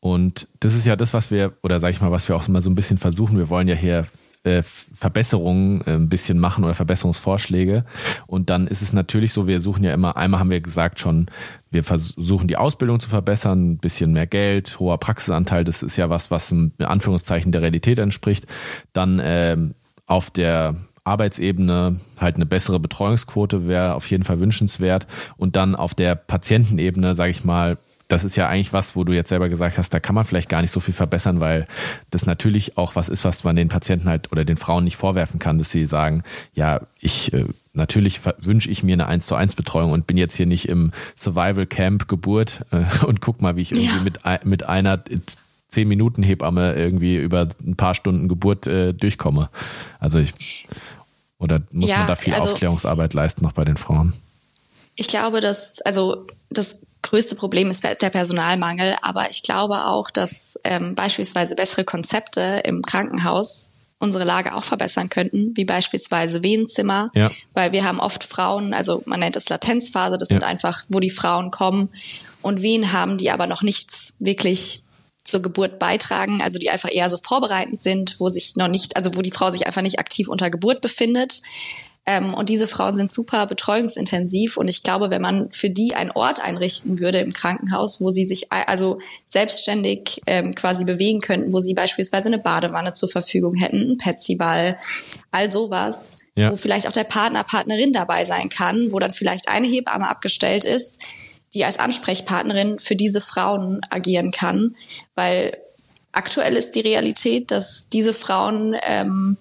A: Und das ist ja das, was wir, oder sag ich mal, was wir auch mal so ein bisschen versuchen. Wir wollen ja hier äh, Verbesserungen äh, ein bisschen machen oder Verbesserungsvorschläge. Und dann ist es natürlich so, wir suchen ja immer, einmal haben wir gesagt schon, wir versuchen die Ausbildung zu verbessern, ein bisschen mehr Geld, hoher Praxisanteil, das ist ja was, was in Anführungszeichen der Realität entspricht. Dann ähm, auf der Arbeitsebene halt eine bessere Betreuungsquote wäre auf jeden Fall wünschenswert und dann auf der Patientenebene, sage ich mal, das ist ja eigentlich was, wo du jetzt selber gesagt hast, da kann man vielleicht gar nicht so viel verbessern, weil das natürlich auch was ist, was man den Patienten halt oder den Frauen nicht vorwerfen kann, dass sie sagen, ja, ich äh, natürlich wünsche ich mir eine 1 zu 1 Betreuung und bin jetzt hier nicht im Survival Camp Geburt äh, und guck mal, wie ich irgendwie ja. mit, mit einer zehn Minuten Hebamme irgendwie über ein paar Stunden Geburt äh, durchkomme. Also ich oder muss ja, man da viel also, Aufklärungsarbeit leisten noch bei den Frauen?
C: Ich glaube, dass also das größte Problem ist der Personalmangel, aber ich glaube auch, dass ähm, beispielsweise bessere Konzepte im Krankenhaus unsere Lage auch verbessern könnten, wie beispielsweise Wehenzimmer, ja. weil wir haben oft Frauen, also man nennt es Latenzphase, das ja. sind einfach, wo die Frauen kommen und Wehen haben, die aber noch nichts wirklich zur Geburt beitragen, also die einfach eher so vorbereitend sind, wo sich noch nicht, also wo die Frau sich einfach nicht aktiv unter Geburt befindet. Ähm, und diese Frauen sind super betreuungsintensiv. Und ich glaube, wenn man für die einen Ort einrichten würde im Krankenhaus, wo sie sich also selbstständig ähm, quasi bewegen könnten, wo sie beispielsweise eine Badewanne zur Verfügung hätten, ein Petsyball, all sowas, ja. wo vielleicht auch der Partner, Partnerin dabei sein kann, wo dann vielleicht eine Hebamme abgestellt ist, die als Ansprechpartnerin für diese Frauen agieren kann, weil aktuell ist die Realität, dass diese Frauen ähm,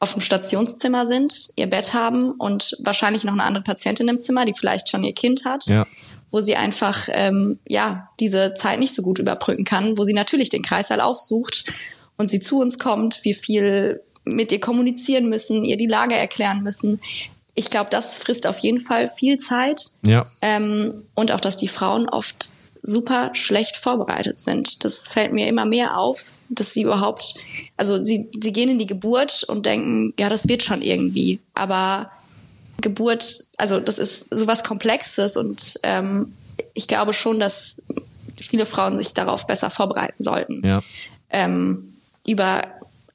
C: auf dem Stationszimmer sind, ihr Bett haben und wahrscheinlich noch eine andere Patientin im Zimmer, die vielleicht schon ihr Kind hat.
A: Ja.
C: wo sie einfach ähm, ja diese Zeit nicht so gut überbrücken kann, wo sie natürlich den Kreißsaal aufsucht und sie zu uns kommt, wir viel mit ihr kommunizieren müssen, ihr die Lage erklären müssen. Ich glaube, das frisst auf jeden Fall viel Zeit.
A: Ja.
C: Ähm, und auch, dass die Frauen oft super schlecht vorbereitet sind. Das fällt mir immer mehr auf, dass sie überhaupt, also sie, sie gehen in die Geburt und denken, ja, das wird schon irgendwie. Aber Geburt, also das ist sowas Komplexes und ähm, ich glaube schon, dass viele Frauen sich darauf besser vorbereiten sollten.
A: Ja.
C: Ähm, über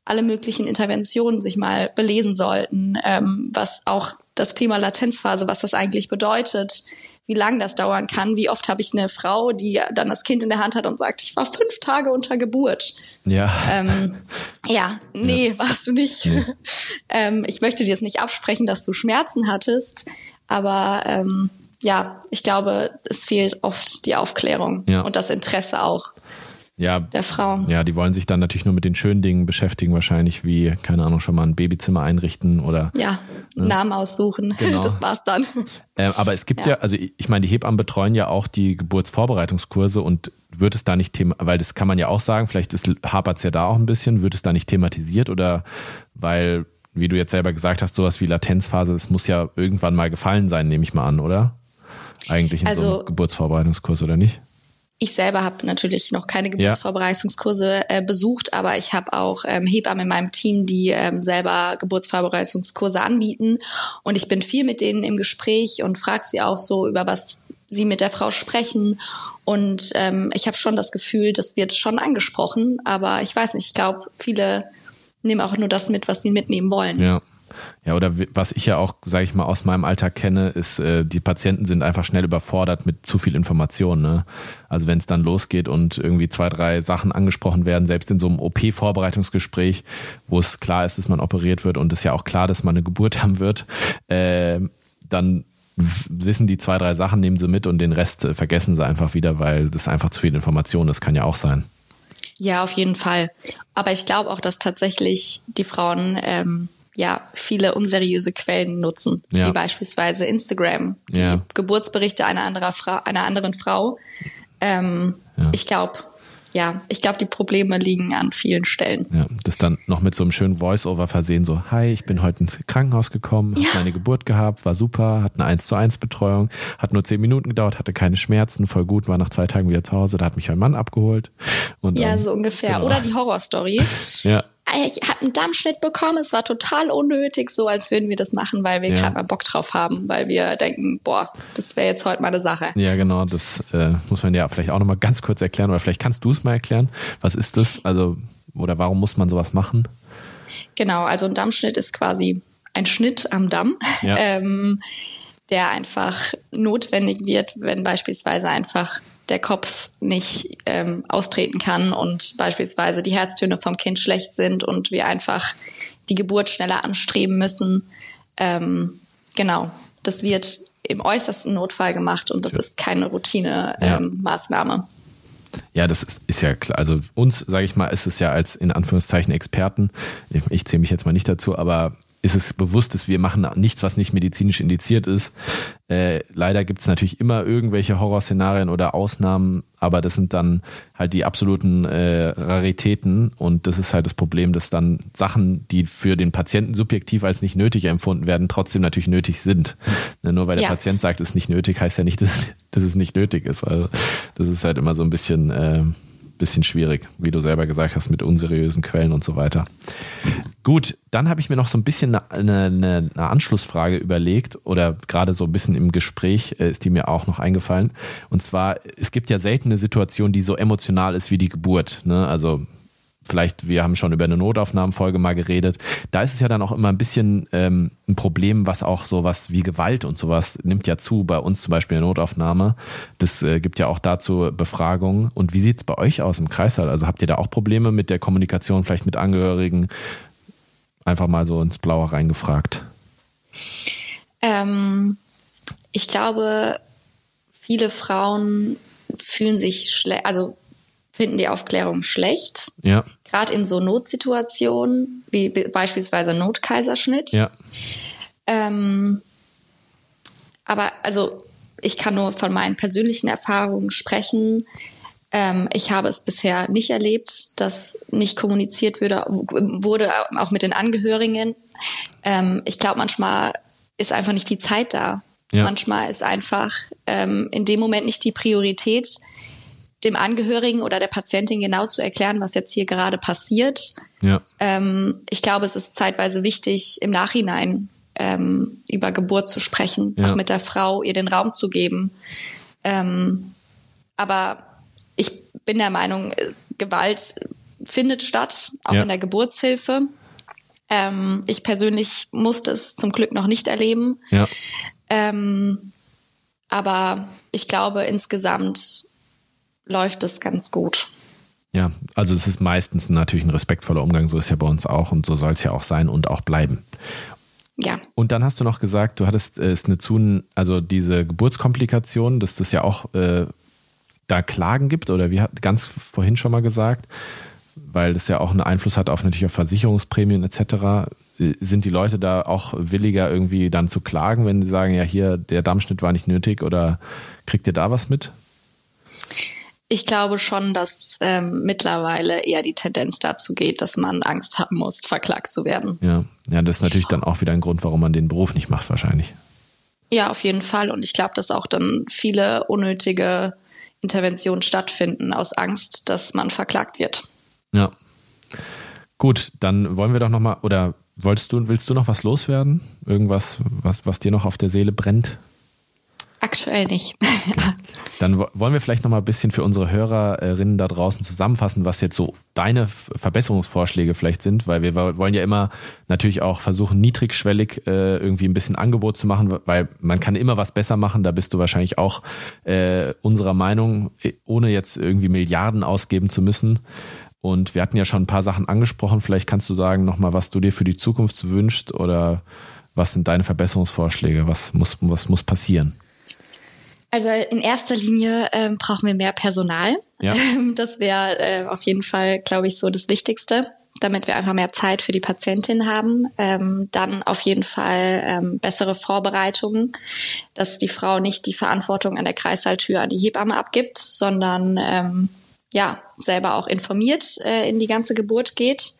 C: alle möglichen Interventionen sich mal belesen sollten, ähm, was auch das Thema Latenzphase, was das eigentlich bedeutet, wie lang das dauern kann. Wie oft habe ich eine Frau, die dann das Kind in der Hand hat und sagt, ich war fünf Tage unter Geburt.
A: Ja.
C: Ähm, ja, nee, ja. warst du nicht. Nee. ähm, ich möchte dir jetzt nicht absprechen, dass du Schmerzen hattest, aber ähm, ja, ich glaube, es fehlt oft die Aufklärung ja. und das Interesse auch
A: ja,
C: der Frau.
A: Ja, die wollen sich dann natürlich nur mit den schönen Dingen beschäftigen, wahrscheinlich wie, keine Ahnung, schon mal ein Babyzimmer einrichten oder.
C: Ja, ne? Namen aussuchen. Genau. Das war's dann.
A: Äh, aber es gibt ja. ja, also ich meine, die Hebammen betreuen ja auch die Geburtsvorbereitungskurse und wird es da nicht thema, weil das kann man ja auch sagen, vielleicht ist hapert's ja da auch ein bisschen, wird es da nicht thematisiert oder weil, wie du jetzt selber gesagt hast, sowas wie Latenzphase, das muss ja irgendwann mal gefallen sein, nehme ich mal an, oder? Eigentlich in also, so einem Geburtsvorbereitungskurs, oder nicht?
C: Ich selber habe natürlich noch keine Geburtsvorbereitungskurse äh, besucht, aber ich habe auch ähm, Hebammen in meinem Team, die ähm, selber Geburtsvorbereitungskurse anbieten. Und ich bin viel mit denen im Gespräch und frage sie auch so, über was sie mit der Frau sprechen. Und ähm, ich habe schon das Gefühl, das wird schon angesprochen, aber ich weiß nicht, ich glaube, viele nehmen auch nur das mit, was sie mitnehmen wollen.
A: Ja. Ja, oder was ich ja auch, sage ich mal, aus meinem Alltag kenne, ist, äh, die Patienten sind einfach schnell überfordert mit zu viel Information. Ne? Also wenn es dann losgeht und irgendwie zwei, drei Sachen angesprochen werden, selbst in so einem OP-Vorbereitungsgespräch, wo es klar ist, dass man operiert wird und es ja auch klar, dass man eine Geburt haben wird, äh, dann wissen die zwei, drei Sachen, nehmen sie mit und den Rest äh, vergessen sie einfach wieder, weil das einfach zu viel Information ist, kann ja auch sein.
C: Ja, auf jeden Fall. Aber ich glaube auch, dass tatsächlich die Frauen ähm, ja viele unseriöse Quellen nutzen, ja. wie beispielsweise Instagram, die ja. Geburtsberichte einer, anderer Frau, einer anderen Frau. Ähm, ja. Ich glaube, ja, ich glaube, die Probleme liegen an vielen Stellen.
A: Ja, das dann noch mit so einem schönen Voice-Over versehen, so, hi, ich bin heute ins Krankenhaus gekommen, ja. habe meine Geburt gehabt, war super, hat eine 1 zu 1 Betreuung, hat nur 10 Minuten gedauert, hatte keine Schmerzen, voll gut, war nach zwei Tagen wieder zu Hause, da hat mich mein Mann abgeholt. Und,
C: ja, so ungefähr. Genau. Oder die Horrorstory.
A: ja
C: ich habe einen Dammschnitt bekommen, es war total unnötig, so als würden wir das machen, weil wir ja. gerade mal Bock drauf haben, weil wir denken, boah, das wäre jetzt heute mal eine Sache.
A: Ja, genau, das äh, muss man ja vielleicht auch nochmal ganz kurz erklären oder vielleicht kannst du es mal erklären. Was ist das? Also, oder warum muss man sowas machen?
C: Genau, also ein Dammschnitt ist quasi ein Schnitt am Damm. Ja. ähm, der einfach notwendig wird, wenn beispielsweise einfach der Kopf nicht ähm, austreten kann und beispielsweise die Herztöne vom Kind schlecht sind und wir einfach die Geburt schneller anstreben müssen. Ähm, genau, das wird im äußersten Notfall gemacht und das ja. ist keine Routine-Maßnahme. Ähm,
A: ja, das ist, ist, ja klar. Also uns, sage ich mal, ist es ja als in Anführungszeichen Experten, ich, ich zähle mich jetzt mal nicht dazu, aber ist es bewusst, dass wir machen nichts, was nicht medizinisch indiziert ist. Äh, leider gibt es natürlich immer irgendwelche Horrorszenarien oder Ausnahmen, aber das sind dann halt die absoluten äh, Raritäten und das ist halt das Problem, dass dann Sachen, die für den Patienten subjektiv als nicht nötig empfunden werden, trotzdem natürlich nötig sind. Ne, nur weil der ja. Patient sagt, es ist nicht nötig, heißt ja nicht, dass, dass es nicht nötig ist. Also das ist halt immer so ein bisschen äh, bisschen schwierig, wie du selber gesagt hast, mit unseriösen Quellen und so weiter. Gut, dann habe ich mir noch so ein bisschen eine, eine, eine Anschlussfrage überlegt oder gerade so ein bisschen im Gespräch äh, ist die mir auch noch eingefallen. Und zwar, es gibt ja selten eine Situation, die so emotional ist wie die Geburt. Ne? Also vielleicht, wir haben schon über eine Notaufnahmenfolge mal geredet. Da ist es ja dann auch immer ein bisschen ähm, ein Problem, was auch sowas wie Gewalt und sowas nimmt ja zu, bei uns zum Beispiel in der Notaufnahme. Das äh, gibt ja auch dazu Befragungen. Und wie sieht's bei euch aus im Kreissaal? Also habt ihr da auch Probleme mit der Kommunikation, vielleicht mit Angehörigen? Einfach mal so ins Blaue reingefragt.
C: Ähm, ich glaube, viele Frauen fühlen sich schlecht, also finden die Aufklärung schlecht.
A: Ja.
C: Gerade in so Notsituationen, wie beispielsweise Notkaiserschnitt.
A: Ja.
C: Ähm, aber also ich kann nur von meinen persönlichen Erfahrungen sprechen. Ähm, ich habe es bisher nicht erlebt, dass nicht kommuniziert würde, wurde, auch mit den Angehörigen. Ähm, ich glaube, manchmal ist einfach nicht die Zeit da. Ja. Manchmal ist einfach ähm, in dem Moment nicht die Priorität, dem Angehörigen oder der Patientin genau zu erklären, was jetzt hier gerade passiert. Ja. Ähm, ich glaube, es ist zeitweise wichtig, im Nachhinein ähm, über Geburt zu sprechen, ja. auch mit der Frau, ihr den Raum zu geben. Ähm, aber ich bin der Meinung, Gewalt findet statt, auch ja. in der Geburtshilfe. Ähm, ich persönlich musste es zum Glück noch nicht erleben. Ja. Ähm, aber ich glaube, insgesamt läuft es ganz gut.
A: Ja, also es ist meistens natürlich ein respektvoller Umgang, so ist ja bei uns auch und so soll es ja auch sein und auch bleiben.
C: Ja.
A: Und dann hast du noch gesagt, du hattest äh, es eine zu, also diese Geburtskomplikation, dass das ja auch äh, da Klagen gibt oder wie hat ganz vorhin schon mal gesagt, weil das ja auch einen Einfluss hat auf natürlich auf Versicherungsprämien etc. Äh, sind die Leute da auch williger irgendwie dann zu klagen, wenn sie sagen, ja hier der Dammschnitt war nicht nötig oder kriegt ihr da was mit?
C: Ich glaube schon, dass ähm, mittlerweile eher die Tendenz dazu geht, dass man Angst haben muss, verklagt zu werden.
A: Ja, ja, das ist natürlich dann auch wieder ein Grund, warum man den Beruf nicht macht, wahrscheinlich.
C: Ja, auf jeden Fall. Und ich glaube, dass auch dann viele unnötige Interventionen stattfinden aus Angst, dass man verklagt wird.
A: Ja. Gut, dann wollen wir doch noch mal oder wolltest du willst du noch was loswerden? Irgendwas, was was dir noch auf der Seele brennt?
C: Aktuell nicht.
A: Dann wollen wir vielleicht noch mal ein bisschen für unsere Hörerinnen da draußen zusammenfassen, was jetzt so deine Verbesserungsvorschläge vielleicht sind, weil wir wollen ja immer natürlich auch versuchen, niedrigschwellig äh, irgendwie ein bisschen Angebot zu machen, weil man kann immer was besser machen. Da bist du wahrscheinlich auch äh, unserer Meinung, ohne jetzt irgendwie Milliarden ausgeben zu müssen. Und wir hatten ja schon ein paar Sachen angesprochen. Vielleicht kannst du sagen noch mal, was du dir für die Zukunft wünschst oder was sind deine Verbesserungsvorschläge? Was muss, was muss passieren?
C: Also in erster Linie ähm, brauchen wir mehr Personal. Ja. Das wäre äh, auf jeden Fall, glaube ich, so das Wichtigste, damit wir einfach mehr Zeit für die Patientin haben. Ähm, dann auf jeden Fall ähm, bessere Vorbereitungen, dass die Frau nicht die Verantwortung an der Kreissaaltür an die Hebamme abgibt, sondern ähm, ja selber auch informiert äh, in die ganze Geburt geht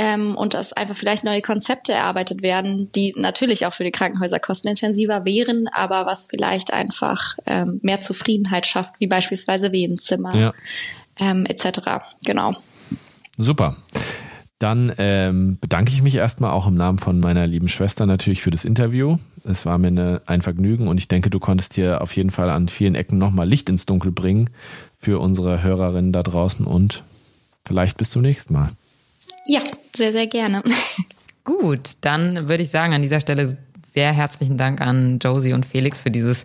C: ähm, und dass einfach vielleicht neue Konzepte erarbeitet werden, die natürlich auch für die Krankenhäuser kostenintensiver wären, aber was vielleicht einfach ähm, mehr Zufriedenheit schafft, wie beispielsweise Wehenzimmer ja. ähm, etc. Genau.
A: Super. Dann ähm, bedanke ich mich erstmal auch im Namen von meiner lieben Schwester natürlich für das Interview. Es war mir eine, ein Vergnügen und ich denke, du konntest hier auf jeden Fall an vielen Ecken nochmal Licht ins Dunkel bringen für unsere Hörerinnen da draußen und vielleicht bis zum nächsten Mal.
C: Ja, sehr, sehr gerne.
B: Gut, dann würde ich sagen, an dieser Stelle sehr herzlichen Dank an Josie und Felix für dieses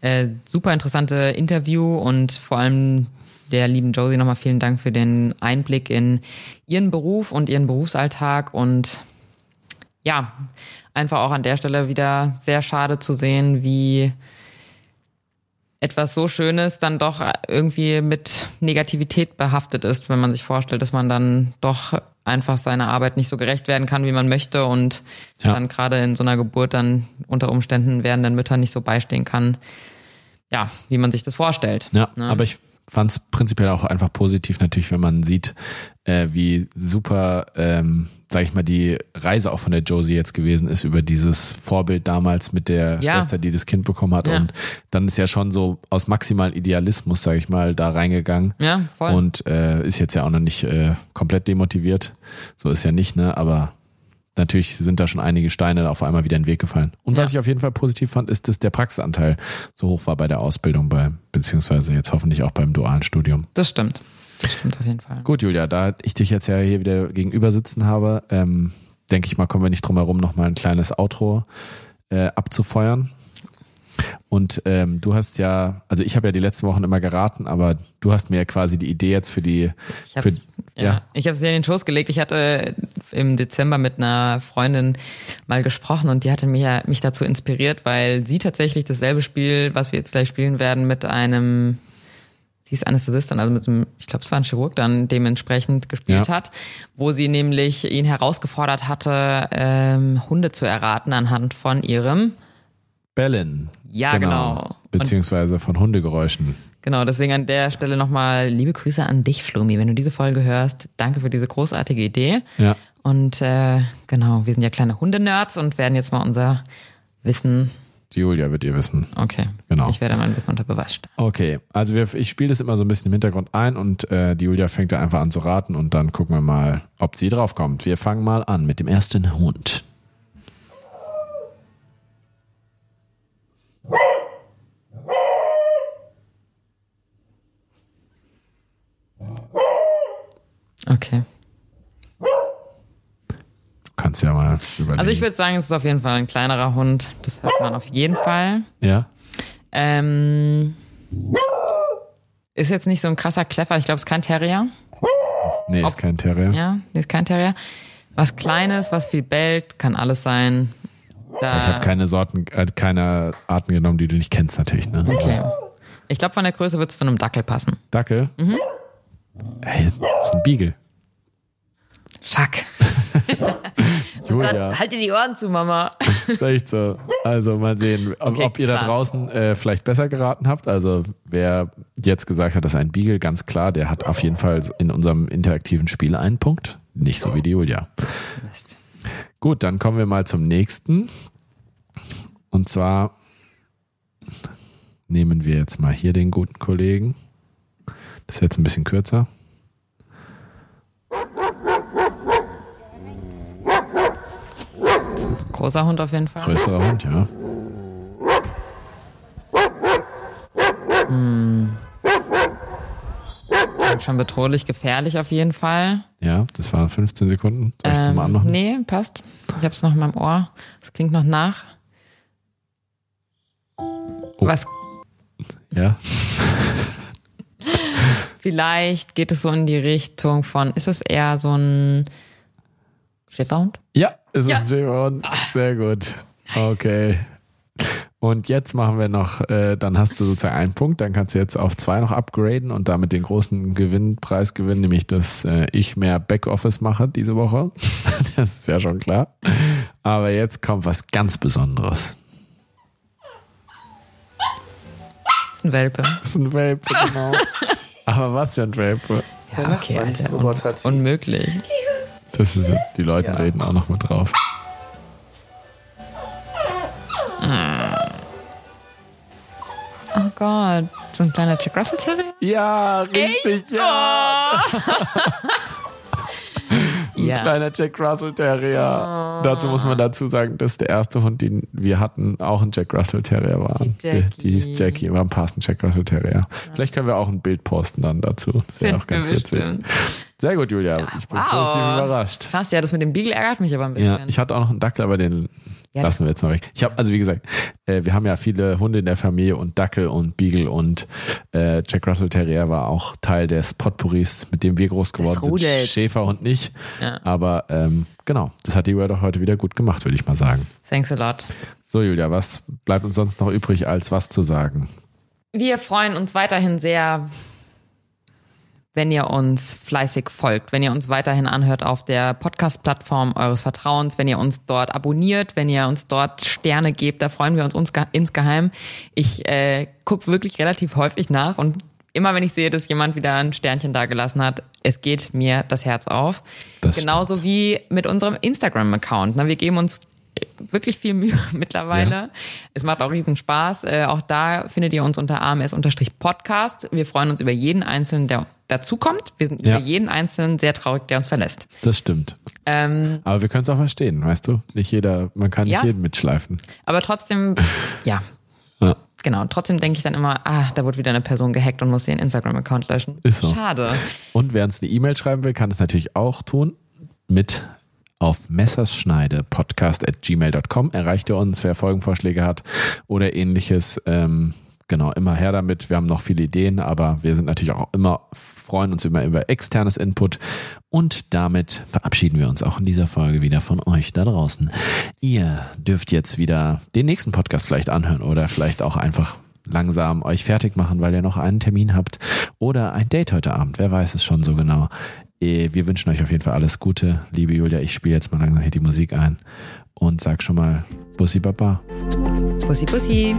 B: äh, super interessante Interview und vor allem der lieben Josie nochmal vielen Dank für den Einblick in ihren Beruf und ihren Berufsalltag und ja, einfach auch an der Stelle wieder sehr schade zu sehen, wie etwas so Schönes dann doch irgendwie mit Negativität behaftet ist, wenn man sich vorstellt, dass man dann doch einfach seiner Arbeit nicht so gerecht werden kann, wie man möchte und ja. dann gerade in so einer Geburt dann unter Umständen werdenden Müttern nicht so beistehen kann, ja, wie man sich das vorstellt.
A: Ja, ne? aber ich fand es prinzipiell auch einfach positiv natürlich, wenn man sieht, äh, wie super ähm, sag ich mal, die Reise auch von der Josie jetzt gewesen ist über dieses Vorbild damals mit der ja. Schwester, die das Kind bekommen hat. Ja. Und dann ist ja schon so aus maximalen Idealismus, sag ich mal, da reingegangen.
B: Ja, voll.
A: Und äh, ist jetzt ja auch noch nicht äh, komplett demotiviert. So ist ja nicht, ne? Aber natürlich sind da schon einige Steine auf einmal wieder in den Weg gefallen. Und ja. was ich auf jeden Fall positiv fand, ist, dass der Praxisanteil so hoch war bei der Ausbildung, bei, beziehungsweise jetzt hoffentlich auch beim dualen Studium.
B: Das stimmt. Das stimmt auf jeden Fall.
A: Gut, Julia, da ich dich jetzt ja hier wieder gegenüber sitzen habe, ähm, denke ich mal, kommen wir nicht drum herum, noch mal ein kleines Outro äh, abzufeuern. Und ähm, du hast ja, also ich habe ja die letzten Wochen immer geraten, aber du hast mir ja quasi die Idee jetzt für die.
B: Ich habe ja, ja. Ich habe sie in den Schoß gelegt. Ich hatte im Dezember mit einer Freundin mal gesprochen und die hatte mich, mich dazu inspiriert, weil sie tatsächlich dasselbe Spiel, was wir jetzt gleich spielen werden, mit einem sie ist Anästhesistin, also mit einem, ich glaube, es war ein Chirurg, dann dementsprechend gespielt ja. hat, wo sie nämlich ihn herausgefordert hatte, ähm, Hunde zu erraten anhand von ihrem
A: Bellen.
B: Ja, genau. genau.
A: beziehungsweise von Hundegeräuschen.
B: Genau, deswegen an der Stelle nochmal liebe Grüße an dich, Flumi. Wenn du diese Folge hörst, danke für diese großartige Idee.
A: Ja.
B: Und äh, genau, wir sind ja kleine Hundenerds und werden jetzt mal unser Wissen.
A: Die Julia wird ihr wissen.
B: Okay.
A: Genau.
B: Ich werde mein Wissen unter Beweis stellen.
A: Okay, also wir, ich spiele das immer so ein bisschen im Hintergrund ein und äh, die Julia fängt da einfach an zu raten und dann gucken wir mal, ob sie drauf kommt. Wir fangen mal an mit dem ersten Hund.
B: Okay.
A: Du kannst ja mal überlegen.
B: Also ich würde sagen, es ist auf jeden Fall ein kleinerer Hund. Das hört man auf jeden Fall.
A: ja?
B: Ähm, ist jetzt nicht so ein krasser Kleffer. Ich glaube, es ist kein Terrier.
A: Nee, ist kein Terrier.
B: Ja, nee, ist kein Terrier. Was Kleines, was viel bellt, kann alles sein. Da,
A: Ich habe keine Sorten, äh, keine Arten genommen, die du nicht kennst natürlich. Ne?
B: Okay. Ich glaube, von der Größe wird es zu einem Dackel passen.
A: Dackel?
B: Mhm.
A: Ey, das ist ein Beagle.
B: Fuck.
A: Julia,
B: Halt dir die Ohren zu, Mama.
A: ist echt so. Also mal sehen, ob,
B: Okay,
A: ob ihr da draußen äh, vielleicht besser geraten habt. Also wer jetzt gesagt hat, das ist ein Beagle, ganz klar, der hat auf jeden Fall in unserem interaktiven Spiel einen Punkt. Nicht so wie die Julia.
B: Mist.
A: Gut, dann kommen wir mal zum nächsten. Und zwar nehmen wir jetzt mal hier den guten Kollegen. Ist jetzt ein bisschen kürzer.
B: Großer Hund auf jeden Fall.
A: Größerer Hund, ja.
B: Klingt schon bedrohlich, gefährlich auf jeden Fall.
A: Ja, das waren 15 Sekunden. Soll ich ähm, nochmal anmachen?
B: nee, passt. Ich hab's noch in meinem Ohr. Es klingt noch nach.
A: Oh.
B: Was
A: Ja.
B: vielleicht geht es so in die Richtung von, ist es eher so ein Schäferhund?
A: Ja, es
B: Ja.
A: ist ein Schäferhund. Sehr gut. Okay. Und jetzt machen wir noch, äh, dann hast du sozusagen einen Punkt, dann kannst du jetzt auf zwei noch upgraden und damit den großen Gewinnpreis gewinnen, nämlich dass äh, ich mehr Backoffice mache diese Woche. das ist ja schon klar. Aber jetzt kommt was ganz Besonderes.
B: Das ist ein Welpe.
A: Das ist ein Welpe, genau. Aber was für ein Welpe.
B: Ja, okay,
D: man nicht
B: Alter. Un unmöglich.
A: Das ist, die Leute
D: Ja.
A: reden auch noch mit drauf.
B: Oh Gott. So ein kleiner Jack Russell Terrier?
A: Ja, richtig, ja. Ein
B: Ja.
A: kleiner Jack Russell Terrier. Dazu muss man dazu sagen, dass der erste Hund, den wir hatten, auch ein Jack Russell Terrier war.
B: Die Jackie.
A: Die, hieß Jackie, war ein passend Jack Russell Terrier. Vielleicht können wir auch ein Bild posten dann dazu. Das wäre auch ganz witzig. Sehr gut, Julia. ich bin
B: wow.
A: positiv überrascht.
B: Krass, ja, das mit dem Beagle ärgert mich aber ein bisschen.
A: Ja, ich hatte auch noch einen Dackel, aber den
B: Ja,
A: lassen wir jetzt mal weg. Ich habe, also wie gesagt, äh, wir haben ja viele Hunde in der Familie und Dackel und Beagle und äh, Jack Russell Terrier war auch Teil des Potpourris, mit dem wir groß geworden sind.
B: Rudels.
A: Schäferhund nicht.
B: Ja.
A: Aber ähm, genau, das hat die Julia doch heute wieder gut gemacht, würde ich mal sagen.
B: Thanks a lot.
A: So, Julia, was bleibt uns sonst noch übrig, als was zu sagen?
B: Wir freuen uns weiterhin sehr, wenn ihr uns fleißig folgt, wenn ihr uns weiterhin anhört auf der Podcast-Plattform eures Vertrauens, wenn ihr uns dort abonniert, wenn ihr uns dort Sterne gebt, da freuen wir uns, uns insgeheim. Ich äh, gucke wirklich relativ häufig nach und immer wenn ich sehe, dass jemand wieder ein Sternchen dagelassen hat, es geht mir das Herz auf.
A: Das
B: Genauso wie mit unserem Instagram-Account. Wir geben uns wirklich viel Mühe mittlerweile.
A: Ja.
B: Es macht auch riesen Spaß. Äh, auch da findet ihr uns unter AMS-Podcast. Wir freuen uns über jeden Einzelnen, der dazukommt. Wir sind
A: Ja.
B: über jeden Einzelnen sehr traurig, der uns verlässt.
A: Das stimmt.
B: Ähm,
A: Aber wir können es auch verstehen, weißt du? Nicht jeder, man kann nicht
B: Ja.
A: jeden mitschleifen.
B: aber trotzdem, ja,
A: Ja.
B: genau. Trotzdem denke ich dann immer, ah, da wurde wieder eine Person gehackt und muss ihren Instagram-Account löschen.
A: Ist so.
B: Schade.
A: Und wer uns eine E-Mail schreiben will, kann es natürlich auch tun mit auf messerschneide podcast at gmail.com erreicht ihr uns, wer Folgenvorschläge hat oder ähnliches. Ähm, genau, immer her damit. Wir haben noch viele Ideen, aber wir sind natürlich auch immer, freuen uns immer über externes Input. Und damit verabschieden wir uns auch in dieser Folge wieder von euch da draußen. Ihr dürft jetzt wieder den nächsten Podcast vielleicht anhören oder vielleicht auch einfach langsam euch fertig machen, weil ihr noch einen Termin habt oder ein Date heute Abend. Wer weiß es schon so genau. Eh, Wir wünschen euch auf jeden Fall alles Gute. Liebe Julia, ich spiele jetzt mal langsam hier die Musik ein und sag schon mal Bussi Baba.
B: Bussi, bussi.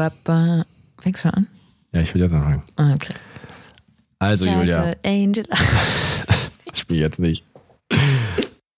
A: Julia.
B: Schubiduwabba. Fängst du schon an?
A: Ja, ich will jetzt anfangen.
B: Ah, okay.
A: Also, Julia.
B: Scheiße, Angel.
A: Ich spiele jetzt nicht.